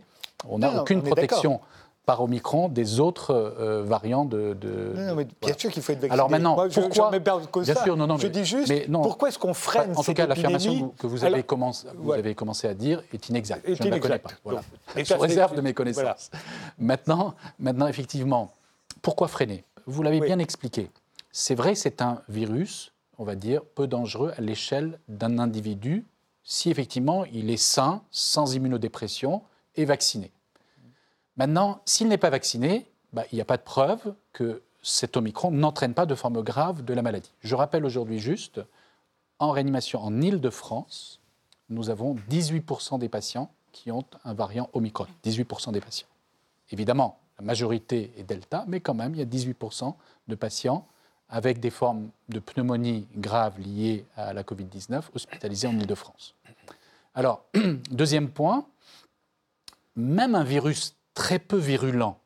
on n'a aucune on protection par Omicron des autres euh, variants de. de- Non, non, mais bien voilà. sûr qu'il faut être vacciné. Alors maintenant, Moi, je, pourquoi cause Bien sûr, non, non, Je mais- dis juste, mais non. pourquoi est-ce qu'on freine En tout cas, l'affirmation que vous avez, Alors, commencé, vous ouais. avez commencé à dire est inexacte. Est Je ne la connais pas. Voilà. Et Sous réserve de mes connaissances. Maintenant, maintenant, effectivement, pourquoi freiner? Vous l'avez Oui. bien expliqué. C'est vrai, c'est un virus, on va dire, peu dangereux à l'échelle d'un individu si effectivement il est sain, sans immunodépression et vacciné. Maintenant, s'il n'est pas vacciné, bah, il n'y a pas de preuve que cet Omicron n'entraîne pas de forme grave de la maladie. Je rappelle aujourd'hui juste, en réanimation en Île-de-France, nous avons 18% des patients qui ont un variant Omicron. 18% des patients. Évidemment, la majorité est Delta, mais quand même, il y a 18% de patients avec des formes de pneumonie graves liées à la Covid-19 hospitalisés en Île-de-France. Alors, deuxième point, même un virus très peu virulent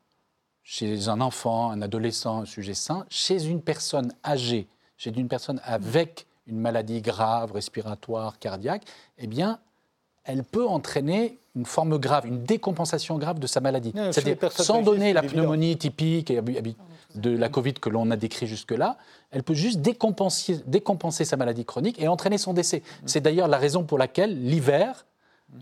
chez un enfant, un adolescent, un sujet sain, chez une personne âgée, chez une personne avec une maladie grave, respiratoire, cardiaque, eh bien, elle peut entraîner une forme grave, une décompensation grave de sa maladie. C'est-à-dire, sans donner la pneumonie typique et de la Covid que l'on a décrit jusque-là, elle peut juste décompenser, décompenser sa maladie chronique et entraîner son décès. Mm. C'est d'ailleurs la raison pour laquelle l'hiver,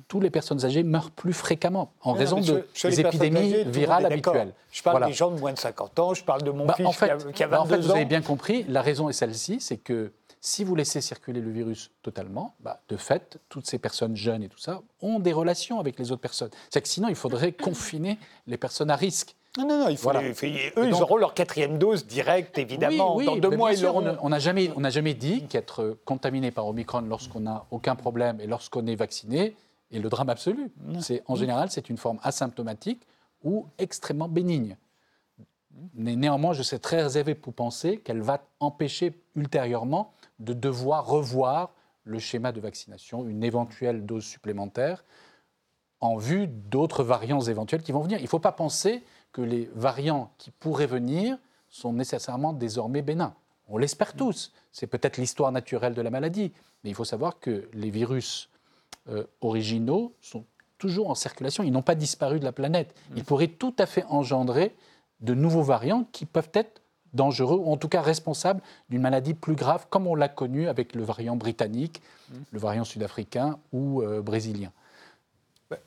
toutes les personnes âgées meurent plus fréquemment en Non, raison de des épidémies âgées, virales habituelles. Je parle Voilà. des gens de moins de 50 ans, je parle de mon Bah, fils en fait, qui, a, qui a bah, en 22 fait, vous avez bien compris, la raison est celle-ci, c'est que si vous laissez circuler le virus totalement, bah, de fait, toutes ces personnes jeunes et tout ça ont des relations avec les autres personnes. C'est que sinon, il faudrait confiner les personnes à risque. Non, non, non, il faut Voilà. les- eux, ils auront leur quatrième dose directe, évidemment. Oui, oui, Dans deux mois, ils sûr, l'auront. On n'a jamais, on jamais dit qu'être contaminé par Omicron lorsqu'on n'a aucun problème et lorsqu'on est vacciné est le drame absolu. C'est en général, c'est une forme asymptomatique ou extrêmement bénigne. Mais néanmoins, je suis très réservé pour penser qu'elle va empêcher ultérieurement de devoir revoir le schéma de vaccination, une éventuelle dose supplémentaire, en vue d'autres variants éventuels qui vont venir. Il ne faut pas penser que les variants qui pourraient venir sont nécessairement désormais bénins. On l'espère tous. C'est peut-être l'histoire naturelle de la maladie. Mais il faut savoir que les virus euh, originaux sont toujours en circulation. Ils n'ont pas disparu de la planète. Ils pourraient tout à fait engendrer de nouveaux variants qui peuvent être dangereux, ou en tout cas responsables d'une maladie plus grave, comme on l'a connu avec le variant britannique, le variant sud-africain ou euh, brésilien.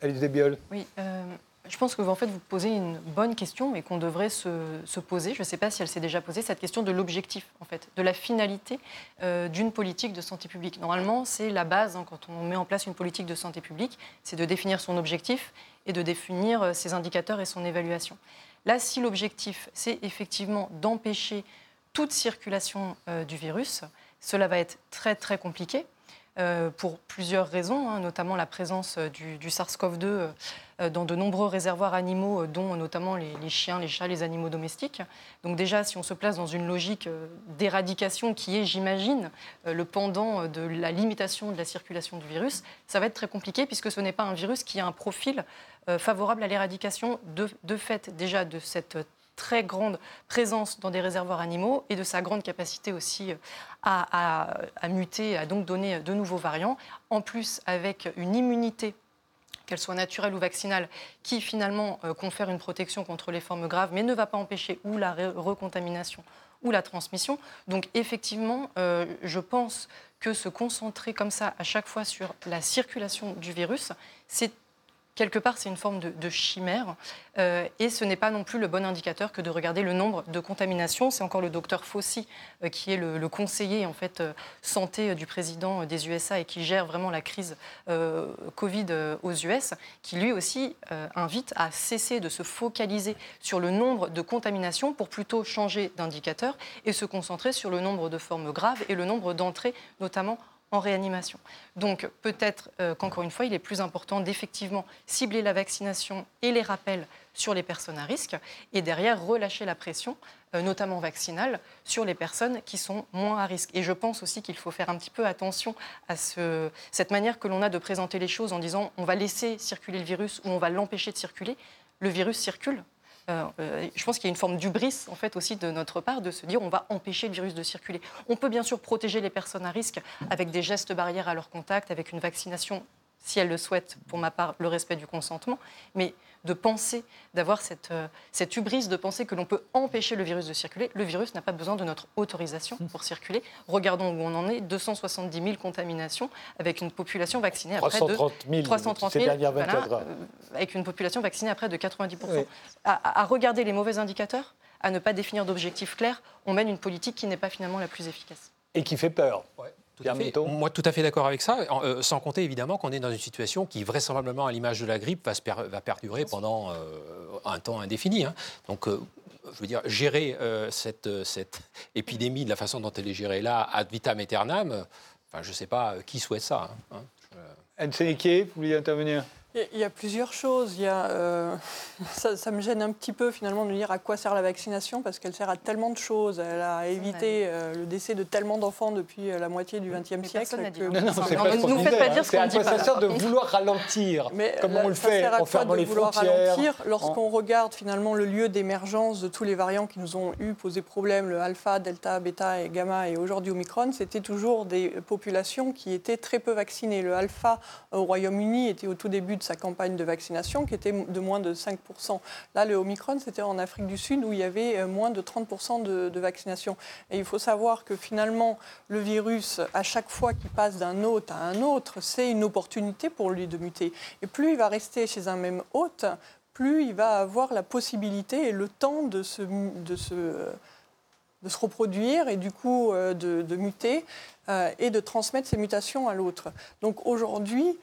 Alice Desbioles. Oui, euh, je pense que vous, en posez une bonne question et qu'on devrait se, se poser. Je ne sais pas si elle s'est déjà posée, cette question de l'objectif, en fait, de la finalité euh, d'une politique de santé publique. Normalement, c'est la base hein, quand on met en place une politique de santé publique, c'est de définir son objectif et de définir euh, ses indicateurs et son évaluation. Là, si l'objectif, c'est effectivement d'empêcher toute circulation euh, du virus, cela va être très compliqué. Euh, pour plusieurs raisons, hein, notamment la présence du, du SARS-CoV-2 dans de nombreux réservoirs animaux, dont notamment les, les, chiens, les chats, les animaux domestiques. Donc déjà, si on se place dans une logique d'éradication qui est, j'imagine, le pendant de la limitation de la circulation du virus, ça va être très compliqué puisque ce n'est pas un virus qui a un profil favorable à l'éradication de, de fait déjà de cette très grande présence dans des réservoirs animaux et de sa grande capacité aussi euh, à, muter, à donc donner de nouveaux variants, en plus avec une immunité qu'elle soit naturelle ou vaccinale, qui finalement euh, confère une protection contre les formes graves, mais ne va pas empêcher ou la recontamination ou la transmission. Donc effectivement, euh, je pense que se concentrer comme ça à chaque fois sur la circulation du virus, c'est quelque part, c'est une forme de, chimère. Euh, et ce n'est pas non plus le bon indicateur que de regarder le nombre de contaminations. C'est encore le docteur Fauci, euh, qui est le, conseiller en euh, santé du président des USA et qui gère vraiment la crise Covid aux US, qui lui aussi invite à cesser de se focaliser sur le nombre de contaminations pour plutôt changer d'indicateur et se concentrer sur le nombre de formes graves et le nombre d'entrées, notamment en réanimation. Donc peut-être euh, qu'encore une fois, il est plus important d'effectivement cibler la vaccination et les rappels sur les personnes à risque et derrière relâcher la pression, euh, notamment vaccinale, sur les personnes qui sont moins à risque. Et je pense aussi qu'il faut faire un petit peu attention à ce, cette manière que l'on a de présenter les choses en disant on va laisser circuler le virus ou on va l'empêcher de circuler. Le virus circule, euh, je pense qu'il y a une forme d'ubris en fait aussi de notre part de se dire on va empêcher le virus de circuler. On peut bien sûr protéger les personnes à risque avec des gestes barrières à leur contact, avec une vaccination si elles le souhaitent, pour ma part, le respect du consentement, mais de penser, d'avoir cette, euh, cette hubris de penser que l'on peut empêcher le virus de circuler. Le virus n'a pas besoin de notre autorisation pour circuler. Regardons où on en est, 270 000 contaminations avec une population vaccinée à près de 330 000, euh, avec une population vaccinée à près de 90%. À, regarder les mauvais indicateurs, à ne pas définir d'objectifs clairs, on mène une politique qui n'est pas finalement la plus efficace. Et qui fait peur. Moi, tout à fait d'accord avec ça, euh, sans compter évidemment qu'on est dans une situation qui, vraisemblablement, à l'image de la grippe, va, va perdurer pendant euh, un temps indéfini. Hein. Donc, euh, je veux dire, gérer cette, cette, épidémie de la façon dont elle est gérée là, ad vitam aeternam, enfin, je ne sais pas qui souhaite ça. Hein, hein. Anne vous vouliez intervenir? Il y a plusieurs choses. Il y a, euh, ça, me gêne un petit peu finalement de dire à quoi sert la vaccination parce qu'elle sert à tellement de choses. Elle a évité euh, le décès de tellement d'enfants depuis euh, la moitié du XXe siècle. Que... Non, non, c'est pas nous faites pas dire ce qu'on dit. Ça sert de vouloir ralentir, Mais comme on le fait en fermant les frontières. Lorsqu'on regarde finalement le lieu d'émergence de tous les variants qui nous ont eu posé problème, le alpha, delta, bêta et gamma et aujourd'hui omicron, c'était toujours des populations qui étaient très peu vaccinées. Le alpha au Royaume-Uni était au tout début de sa campagne de vaccination qui était de moins de 5%. Là, le Omicron, c'était en Afrique du Sud où il y avait euh, moins de 30% de, vaccination. Et il faut savoir que finalement, le virus, à chaque fois qu'il passe d'un hôte à un autre, c'est une opportunité pour lui de muter. Et plus il va rester chez un même hôte, plus il va avoir la possibilité et le temps de se, de se, de se reproduire et du coup euh, de, de muter euh, et de transmettre ces mutations à l'autre. Donc aujourd'hui,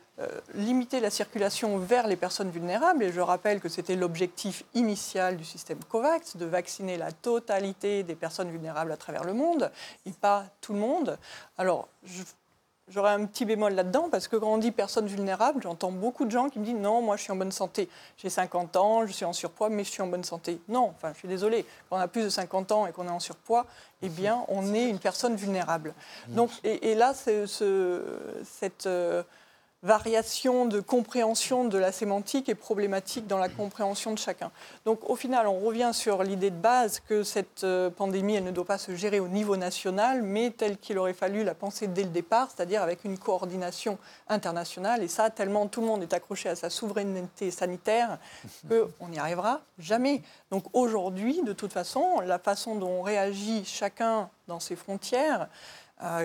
limiter la circulation vers les personnes vulnérables. Et je rappelle que c'était l'objectif initial du système COVAX, de vacciner la totalité des personnes vulnérables à travers le monde, et pas tout le monde. Alors, J'aurais un petit bémol là-dedans parce que quand on dit personne vulnérable, j'entends beaucoup de gens qui me disent non, moi je suis en bonne santé. J'ai 50 ans, je suis en surpoids, mais je suis en bonne santé. Non, enfin je suis désolée. Quand on a plus de 50 ans et qu'on est en surpoids, eh bien on est une personne vulnérable. Donc, et, là, c'est ce, cette. Euh, variation de compréhension de la sémantique est problématique dans la compréhension de chacun. Donc au final, on revient sur l'idée de base que cette euh, pandémie, elle ne doit pas se gérer au niveau national, mais tel qu'il aurait fallu la penser dès le départ, c'est-à-dire avec une coordination internationale. Et ça, tellement tout le monde est accroché à sa souveraineté sanitaire qu'on n'y arrivera jamais. Donc aujourd'hui, de toute façon, la façon dont on réagit chacun dans ses frontières,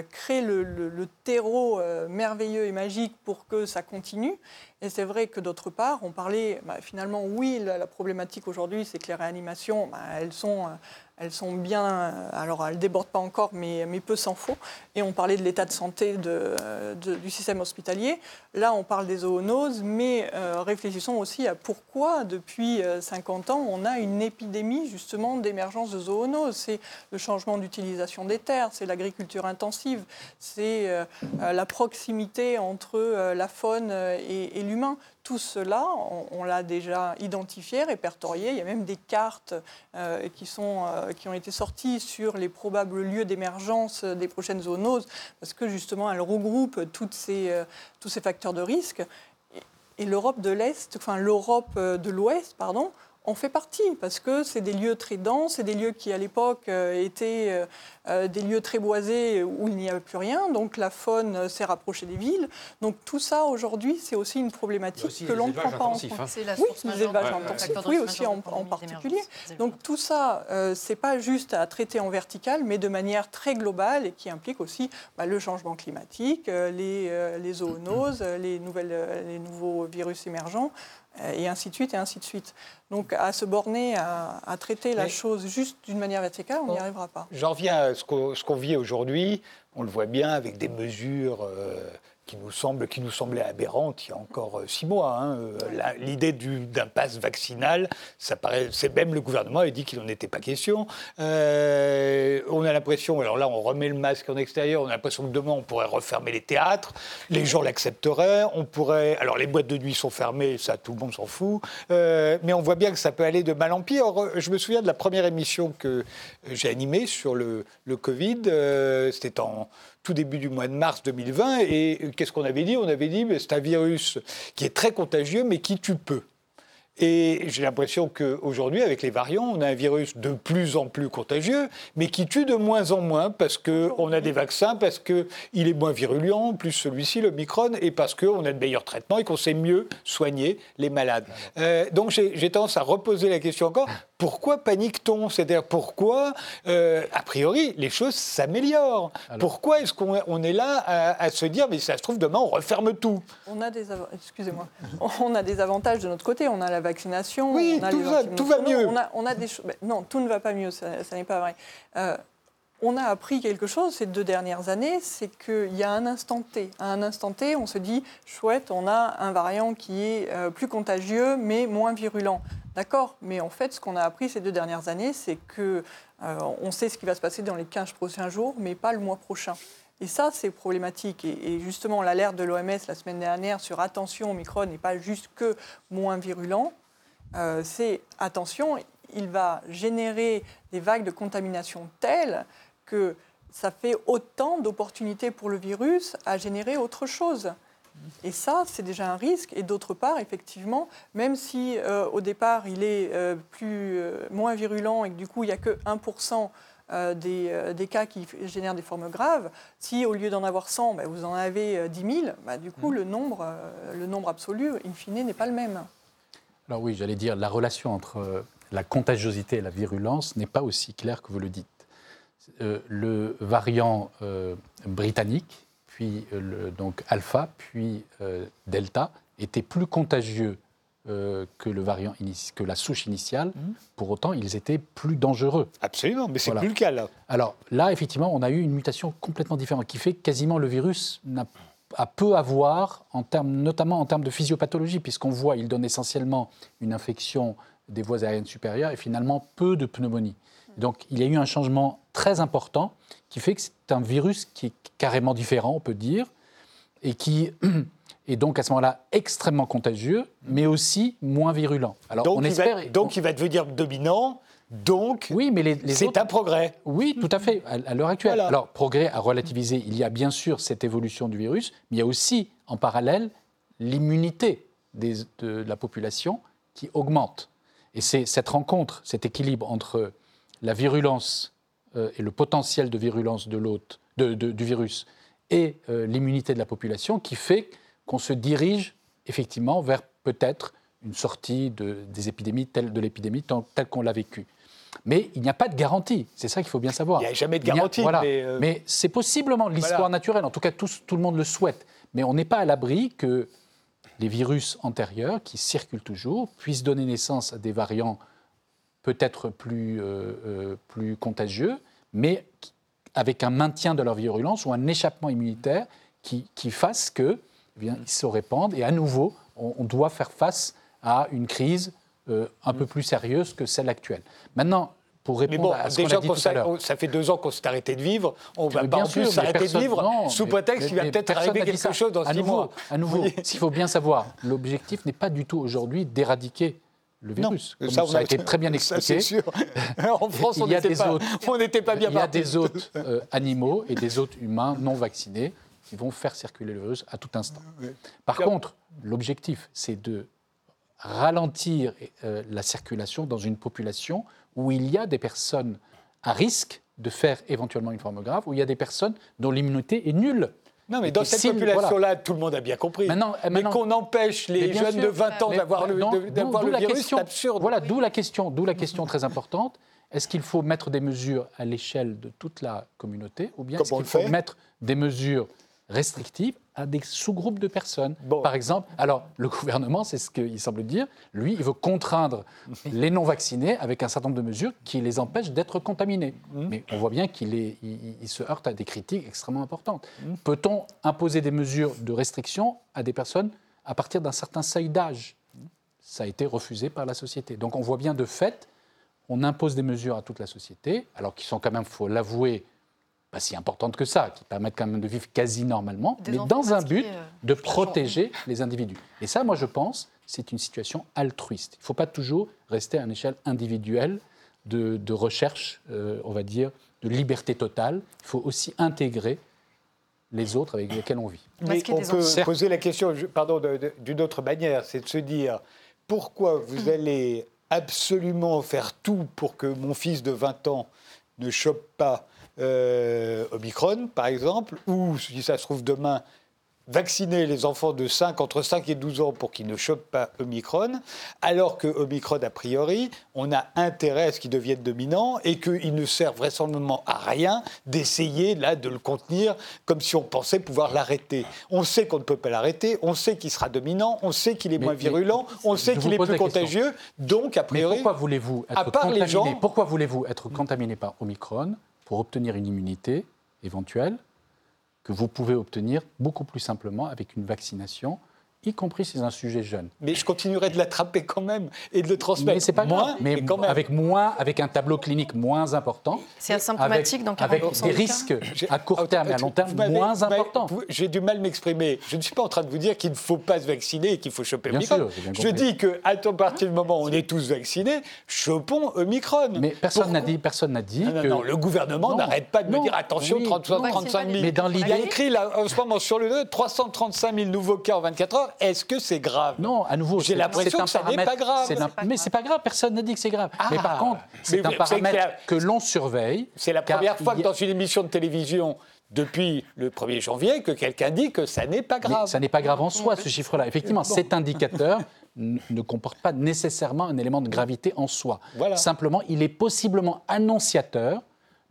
créer le, terreau euh, merveilleux et magique pour que ça continue. Et c'est vrai que d'autre part, on parlait, bah, finalement, oui, la, problématique aujourd'hui, c'est que les réanimations, bah, elles, sont, euh, elles sont bien, alors elles débordent pas encore, mais, mais peu s'en faut. Et on parlait de l'état de santé de, du système hospitalier. Là, on parle des zoonoses, mais réfléchissons aussi à pourquoi, depuis 50 ans, on a une épidémie justement d'émergence de zoonoses. C'est le changement d'utilisation des terres, c'est l'agriculture intensive, c'est la proximité entre la faune et, et tout cela, on, l'a déjà identifié, répertorié. Il y a même des cartes euh, euh, qui ont été sorties sur les probables lieux d'émergence des prochaines zoonoses, parce que justement, elles regroupent ces, euh, tous ces facteurs de risque. Et l'Europe de l'Est, enfin l'Europe de l'Ouest, pardon, on fait partie, parce que c'est des lieux très denses, c'est des lieux qui, à l'époque, euh, étaient euh, euh, des lieux très boisés où il n'y avait plus rien, donc la faune s'est rapprochée des villes. Donc tout ça, aujourd'hui, c'est aussi une problématique que l'on ne prend pas en compte. Hein. C'est la oui, les élevages intensifs, oui, aussi en, particulier. Donc tout ça, ce c'est pas juste à traiter en vertical, mais de manière très globale et qui implique aussi bah, le changement climatique, les, les zoonoses, les, nouvelles, les nouveaux virus émergents, et ainsi de suite, et ainsi de suite. Donc à se borner à, traiter la chose juste d'une manière verticale, on n'y arrivera pas. J'en reviens à ce qu'on vit aujourd'hui. On le voit bien avec des mesures euh, qui nous, semble, qui nous semblait aberrante il y a encore euh, six mois. Hein. Euh, l'idée d'un pass vaccinal, ça paraît, c'est même le gouvernement a dit qu'il n'en était pas question. Euh, on a l'impression, alors là on remet le masque en extérieur, on a l'impression que demain on pourrait refermer les théâtres, les gens l'accepteraient, on pourrait, alors les boîtes de nuit sont fermées, ça tout le monde s'en fout, mais on voit bien que ça peut aller de mal en pire. Je me souviens de la première émission que j'ai animée sur le, le Covid, c'était en tout début du mois de mars 2020. Et qu'est-ce qu'on avait dit? On avait dit, c'est un virus qui est très contagieux, mais qui tue peu. Et j'ai l'impression qu'aujourd'hui, avec les variants, on a un virus de plus en plus contagieux, mais qui tue de moins en moins parce qu'on a des vaccins, parce qu'il est moins virulent, plus celui-ci, le Micron, et parce qu'on a de meilleurs traitements et qu'on sait mieux soigner les malades. Euh, donc j'ai tendance à reposer la question encore, pourquoi panique-t-on? C'est-à-dire pourquoi, euh, a priori, les choses s'améliorent Pourquoi est-ce qu'on est là à, se dire, mais ça se trouve, demain, on referme tout? On a des, excusez-moi, on a des avantages de notre côté. On a la vaccination. Oui, tout, va, tout va mieux. On a, des choses. Non, tout ne va pas mieux. Ça, n'est pas vrai. Euh, on a appris quelque chose ces deux dernières années, c'est qu'il y a un instant T. À un instant T, on se dit, chouette, on a un variant qui est euh, plus contagieux, mais moins virulent. D'accord, mais en fait, ce qu'on a appris ces deux dernières années, c'est que euh, on sait ce qui va se passer dans les 15 prochains jours, mais pas le mois prochain. Et ça, c'est problématique. Et, justement, l'alerte de l'OMS la semaine dernière sur attention, Omicron n'est pas juste que moins virulent, euh, c'est attention, il va générer des vagues de contamination telles que ça fait autant d'opportunités pour le virus à générer autre chose. Et ça, c'est déjà un risque. Et d'autre part, effectivement, même si euh, au départ, il est euh, plus, euh, moins virulent et que du coup, il n'y a que 1% des, des, cas qui génèrent des formes graves, si au lieu d'en avoir 100, bah, vous en avez 10 000, bah, du coup, mmh. le, nombre, le nombre absolu, in fine, n'est pas le même. Alors oui, j'allais dire, la relation entre la contagiosité et la virulence n'est pas aussi claire que vous le dites. le variant britannique, puis euh, donc alpha, puis euh, delta, étaient plus contagieux euh, que, le variant que la souche initiale. Mhm. Pour autant, ils étaient plus dangereux. Absolument, mais c'est plus le cas là. Alors là, effectivement, on a eu une mutation complètement différente qui fait que quasiment le virus n'a a peu à voir, en termes, notamment en termes de physiopathologie, puisqu'on voit, il donne essentiellement une infection des voies aériennes supérieures et finalement peu de pneumonie. Donc il y a eu un changement très important qui fait que c'est un virus qui est carrément différent, on peut dire, et qui est donc à ce moment-là extrêmement contagieux, mais aussi moins virulent. Alors, donc, on il espère, va, donc il va devenir dominant. Donc, oui, mais les, c'est un progrès. Oui, tout à fait, à, l'heure actuelle. Alors, progrès à relativiser, il y a bien sûr cette évolution du virus, mais il y a aussi, en parallèle, l'immunité de la population qui augmente. Et c'est cette rencontre, cet équilibre entre la virulence et le potentiel de virulence de l'hôte, du virus et euh, l'immunité de la population qui fait qu'on se dirige effectivement vers peut-être une sortie de, des épidémies telle, de l'épidémie telle qu'on l'a vécue. Mais il n'y a pas de garantie, c'est ça qu'il faut bien savoir. Il n'y a jamais de garantie. mais, euh, mais c'est possiblement l'histoire naturelle, en tout cas tout, tout le monde le souhaite. Mais on n'est pas à l'abri que les virus antérieurs, qui circulent toujours, puissent donner naissance à des variants peut-être plus, euh, euh, plus contagieux, mais avec un maintien de leur virulence ou un échappement immunitaire qui, qui fasse que eh bien, ils se répandent et à nouveau, on, on doit faire face à une crise euh, un peu plus sérieuse que celle actuelle. Maintenant, pour Mais répondre bon, à ce qu'on déjà, a dit qu'on tout à s'a- l'heure. ça fait deux ans qu'on s'est arrêté de vivre. On va pas bien en plus s'arrêter de vivre non, sous prétexte qu'il va peut-être arriver quelque ça. chose dans à six nouveau, mois. À nouveau, Oui. qu'il faut bien savoir, l'objectif n'est pas du tout aujourd'hui d'éradiquer le Non, virus. Comme ça, a été très bien expliqué. sûr. en France, on n'était pas, n'était pas bien Il y a des hôtes euh, animaux et des hôtes humains non vaccinés qui vont faire circuler le virus à tout instant. Par contre, l'objectif, c'est de ralentir euh, la circulation dans une population où il y a des personnes à risque de faire éventuellement une forme grave, où il y a des personnes dont l'immunité est nulle. Non, mais dans cette population-là, voilà. tout le monde a bien compris. Maintenant- mais maintenant- qu'on empêche les jeunes sûr. de 20 ans Mais- d'avoir le, de- d'avoir virus, question- c'est absurde. Voilà, d'où la question, d'où la question très importante. Est-ce qu'il faut mettre des mesures à l'échelle de toute la communauté ou bien est-ce qu'il faut mettre des mesures restrictives à des sous-groupes de personnes Bon. Par exemple, alors le gouvernement, c'est ce qu'il semble dire, lui, il veut contraindre les non-vaccinés avec un certain nombre de mesures qui les empêchent d'être contaminés. Mmh. Mais on voit bien qu'il est, il, il se heurte à des critiques extrêmement importantes. Mmh. Peut-on imposer des mesures de restriction à des personnes à partir d'un certain seuil d'âge? Ça a été refusé par la société. Donc on voit bien de fait, on impose des mesures à toute la société, alors qui sont quand même, faut l'avouer, pas si importantes que ça, qui permettent quand même de vivre quasi normalement, Des mais dans un but euh, de protéger les individus. Et ça, moi je pense, c'est une situation altruiste. Il ne faut pas toujours rester à une échelle individuelle de, de recherche, euh, on va dire, de liberté totale. Il faut aussi intégrer les autres avec lesquels on vit. Mais on peut poser la question, pardon, d'une autre manière, c'est de se dire pourquoi vous allez absolument faire tout pour que mon fils de 20 ans ne chope pas euh, Omicron, par exemple, ou si ça se trouve demain, vacciner les enfants de 5, entre 5 et 12 ans pour qu'ils ne chopent pas Omicron, alors que Omicron, a priori, on a intérêt à ce qu'il devienne dominant et qu'il ne sert vraisemblablement à rien d'essayer là de le contenir comme si on pensait pouvoir l'arrêter. On sait qu'on ne peut pas l'arrêter, on sait qu'il sera dominant, on sait qu'il est Mais- moins mais virulent, on sait qu'il est plus question. contagieux, donc a Mais priori... pourquoi voulez-vous être Pourquoi voulez-vous être contaminé par Omicron pour obtenir une immunité éventuelle que vous pouvez obtenir beaucoup plus simplement avec une vaccination, y compris si c'est un sujet jeune Mais je continuerai de l'attraper quand même et de le transmettre. mais c'est pas moins, grave. Mais quand même. avec moins, avec un tableau clinique moins important. C'est asymptomatique avec, 40% avec des risques à court terme et à long terme moins importants. J'ai du mal à m'exprimer. Je ne suis pas en train de vous dire qu'il ne faut pas se vacciner et qu'il faut choper Bien Omicron. sûr, bien Je dis qu'à partir du moment où on est tous vaccinés, chopons Omicron. Mais personne n'a dit, personne n'a dit Non, non, que non, le gouvernement n'arrête pas de me dire attention, oui, 35, non. 35 000. Mais dans Il y a écrit là, en ce moment sur le 2, 335 000 nouveaux cas en 24 heures. Est-ce que c'est grave? Non, à nouveau, J'ai c'est- l'impression que ça n'est pas grave. mais grave. c'est pas grave, personne n'a dit que c'est grave. mais Ah. par contre, c'est Mais un paramètre a- que l'on surveille. C'est la première fois que a- dans une émission de télévision, depuis le 1er janvier, que quelqu'un dit que ça n'est pas Mais grave. ça n'est pas grave en soi, ce chiffre-là. Effectivement, cet indicateur ne comporte pas nécessairement un élément de gravité en soi. Voilà. Simplement, il est possiblement annonciateur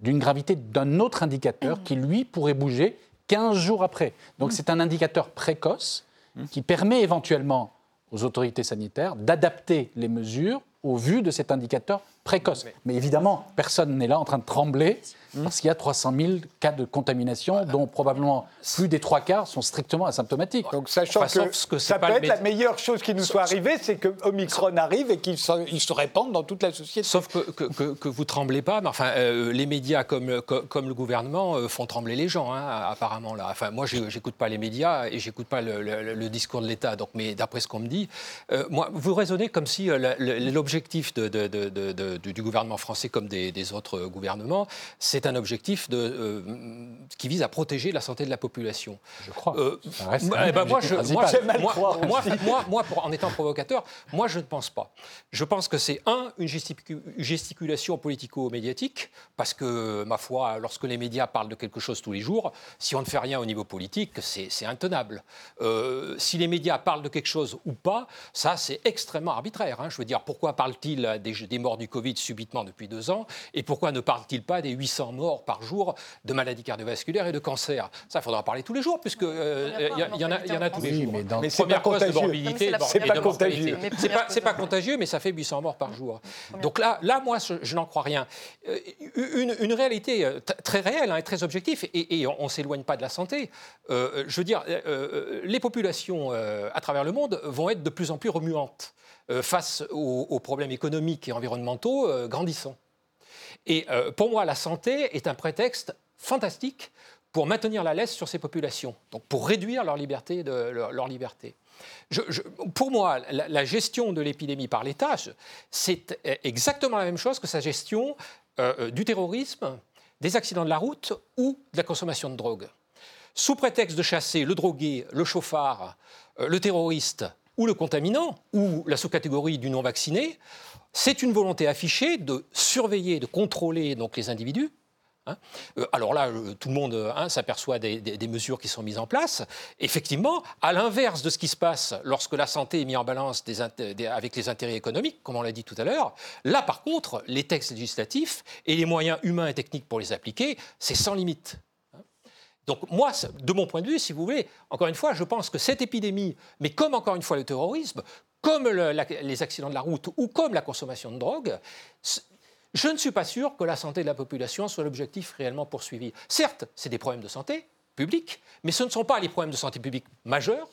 d'une gravité d'un autre indicateur qui, lui, pourrait bouger 15 jours après. Donc c'est un indicateur précoce qui permet éventuellement aux autorités sanitaires d'adapter les mesures au vu de cet indicateur précoce. Mais évidemment, personne n'est là en train de trembler parce qu'il y a 300 000 cas de contamination, dont probablement plus des trois quarts sont strictement asymptomatiques. Donc, sachant Enfin, que, ça peut être la meilleure chose qui nous soit arrivée, c'est que Omicron arrive et qu'il se, il se répande dans toute la société. Sauf que, que, que, vous tremblez pas, mais enfin, euh, les médias comme, comme, le gouvernement euh, font trembler les gens, hein, apparemment. Là. Enfin, moi, je j'écoute pas les médias et j'écoute pas le, le- le discours de l'État. Donc, mais d'après ce qu'on me dit, euh, moi, vous raisonnez comme si l'objectif de, de- de- de- de- du du gouvernement français, comme des, des autres gouvernements, c'est un objectif de, euh, qui vise à protéger la santé de la population. Je crois. Euh, Ça reste moi, un eh ben, moi, je, moi, moi, moi, aussi. moi, moi, pour- en étant provocateur, moi, je ne pense pas. Je pense que c'est, un, une gesticu- gesticulation politico-médiatique, parce que, ma foi, lorsque les médias parlent de quelque chose tous les jours, si on ne fait rien au niveau politique, c'est, c'est intenable. Euh, si les médias parlent de quelque chose ou pas, ça, c'est extrêmement arbitraire. hein. Je veux dire, pourquoi parle-t-il des, des morts du Covid subitement depuis deux ans Et pourquoi ne parle-t-il pas des 800 morts par jour de maladies cardiovasculaires et de cancer? Ça, il faudra parler tous les jours, puisque il y, en a, y en a tous les jours. Mais, dans... mais c'est pas contagieux. C'est pas contagieux. C'est pas, contagieux, mais ça fait 800 morts par jour. Donc là, là moi, je, n'en crois rien. Une, une réalité très réelle hein, et très objective, et, on ne s'éloigne pas de la santé. je veux dire, les populations à travers le monde vont être de plus en plus remuantes. Euh, face aux, problèmes économiques et environnementaux euh, grandissants. Et euh, pour moi, la santé est un prétexte fantastique pour maintenir la laisse sur ces populations, donc pour réduire leur liberté. De, leur, liberté. pour moi, la, gestion de l'épidémie par l'État, c'est exactement la même chose que sa gestion du terrorisme, des accidents de la route ou de la consommation de drogue. Sous prétexte de chasser le drogué, le chauffard, le terroriste ou le contaminant, ou la sous-catégorie du non-vacciné, c'est une volonté affichée de surveiller, de contrôler donc, les individus. Hein. Euh, alors là, euh, tout le monde hein, s'aperçoit des, mesures qui sont mises en place. Effectivement, à l'inverse de ce qui se passe lorsque la santé est mise en balance avec les intérêts économiques, comme on l'a dit tout à l'heure, là par contre, les textes législatifs et les moyens humains et techniques pour les appliquer, c'est sans limite. Donc moi, de mon point de vue, si vous voulez, encore une fois, je pense que cette épidémie, mais comme encore une fois le terrorisme, comme les accidents de la route ou comme la consommation de drogue, je ne suis pas sûr que la santé de la population soit l'objectif réellement poursuivi. Certes, c'est des problèmes de santé publique, mais ce ne sont pas les problèmes de santé publique majeurs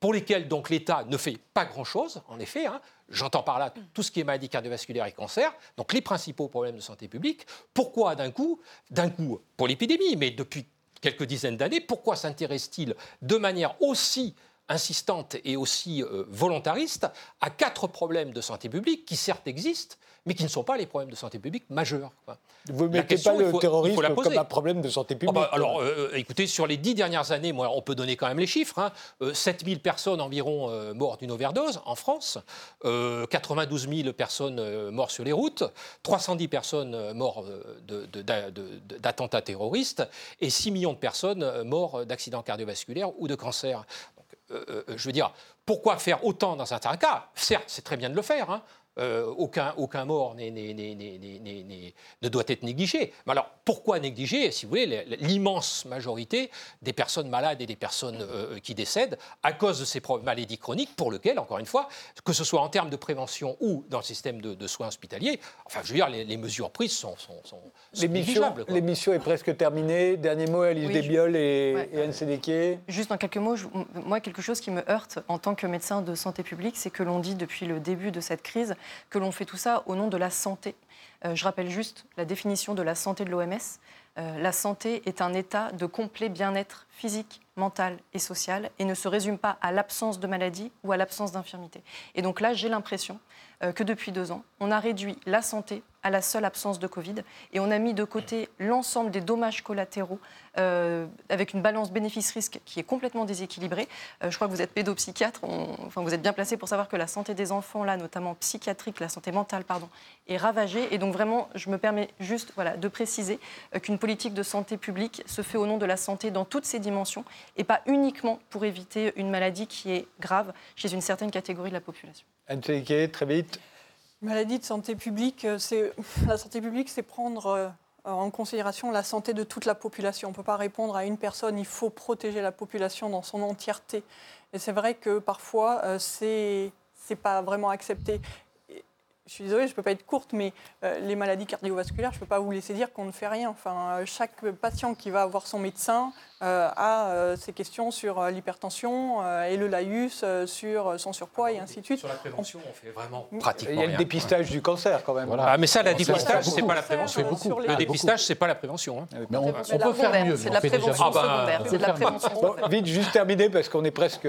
pour lesquels donc l'État ne fait pas grand-chose, en effet. Hein. J'entends par là tout ce qui est maladie cardiovasculaire et cancer, donc les principaux problèmes de santé publique. Pourquoi d'un coup D'un coup pour l'épidémie, mais depuis quelques dizaines d'années, pourquoi s'intéresse-t-il de manière aussi insistante et aussi euh, volontariste à quatre problèmes de santé publique qui certes existent, mais qui ne sont pas les problèmes de santé publique majeurs. Vous ne mettez pas le terrorisme comme un problème de santé publique ah bah, Alors, euh, écoutez, sur les dix dernières années, moi, on peut donner quand même les chiffres. Hein, 7000 euh, personnes environ euh, mortes d'une overdose en France, 92 000 personnes mortes sur les routes, 310 personnes mortes d'attentats terroristes et 6 millions de personnes mortes d'accidents cardiovasculaires ou de cancer. Je veux dire, pourquoi faire autant dans certains cas? Certes, c'est très bien de le faire. Hein, euh, aucun, aucun mort ne doit être négligé. Mais alors, pourquoi négliger, si vous voulez, l'immense majorité des personnes malades et des personnes euh, qui décèdent à cause de ces maladies chroniques pour lesquelles, encore une fois, que ce soit en termes de prévention ou dans le système de, soins hospitaliers, enfin, je veux dire, les, mesures prises sont, sont, sont, L'émission est presque terminée. Dernier mot, Alice oui, Desbioles et, Anne Sédéquier. Juste en quelques mots, moi, quelque chose qui me heurte en tant que médecin de santé publique, c'est que l'on dit depuis le début de cette crise que l'on fait tout ça au nom de la santé. Euh, je rappelle juste la définition de la santé de l'OMS. Euh, la santé est un état de complet bien-être physique, mental et social et ne se résume pas à l'absence de maladie ou à l'absence d'infirmité. Et donc là, j'ai l'impression euh, que depuis deux ans, on a réduit la santé à la seule absence de Covid et on a mis de côté l'ensemble des dommages collatéraux euh, avec une balance bénéfice-risque qui est complètement déséquilibrée. Euh, je crois que vous êtes pédopsychiatre, enfin vous êtes bien placé pour savoir que la santé des enfants, là notamment psychiatrique, la santé mentale, pardon, est ravagée. Et donc vraiment, je me permets juste voilà, de préciser qu'une politique de santé publique se fait au nom de la santé dans toutes ses dimensions et pas uniquement pour éviter une maladie qui est grave chez une certaine catégorie de la population. Anne très vite. Maladie de santé publique, euh, c'est la santé publique, c'est prendre euh, en considération la santé de toute la population. On ne peut pas répondre à une personne, il faut protéger la population dans son entièreté. Et c'est vrai que parfois, euh, c'est c'est pas vraiment accepté je suis désolée, je ne peux pas être courte, mais euh, les maladies cardiovasculaires, je ne peux pas vous laisser dire qu'on ne fait rien. Enfin, euh, chaque patient qui va voir son médecin euh, a ses questions sur l'hypertension et le laïus, sur son surpoids et ainsi de suite. Sur la prévention, on, fait vraiment pratiquement Il y a le dépistage du cancer quand même. Ah, mais ça, le dépistage, ce n'est pas la prévention. Le dépistage, ce n'est pas la prévention. Hein. Mais on, peut faire mieux. C'est de la prévention secondaire. C'est de la prévention. Vite, juste terminer parce qu'on est presque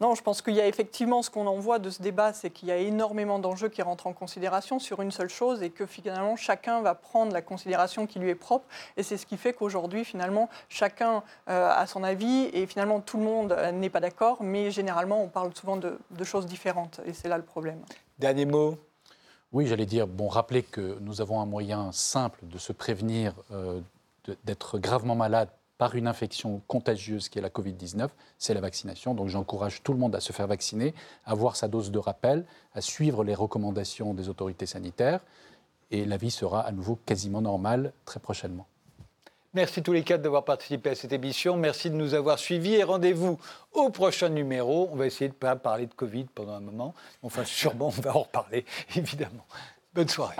non, je pense qu'il y a effectivement ce qu'on en voit de ce débat, c'est qu'il y a énormément d'enjeux qui rentrent en considération sur une seule chose et que finalement chacun va prendre la considération qui lui est propre. Et c'est ce qui fait qu'aujourd'hui, finalement, chacun euh, a son avis et finalement tout le monde euh, n'est pas d'accord, mais généralement on parle souvent de, choses différentes et c'est là le problème. Dernier mot oui, j'allais dire, bon, rappeler que nous avons un moyen simple de se prévenir euh, d'être gravement malade par une infection contagieuse qui est la Covid-19, c'est la vaccination. Donc j'encourage tout le monde à se faire vacciner, à avoir sa dose de rappel, à suivre les recommandations des autorités sanitaires. Et la vie sera à nouveau quasiment normale très prochainement. Merci tous les quatre d'avoir participé à cette émission. Merci de nous avoir suivis et rendez-vous au prochain numéro. On va essayer de ne pas parler de Covid pendant un moment. Enfin, sûrement, on va en reparler, évidemment. Bonne soirée.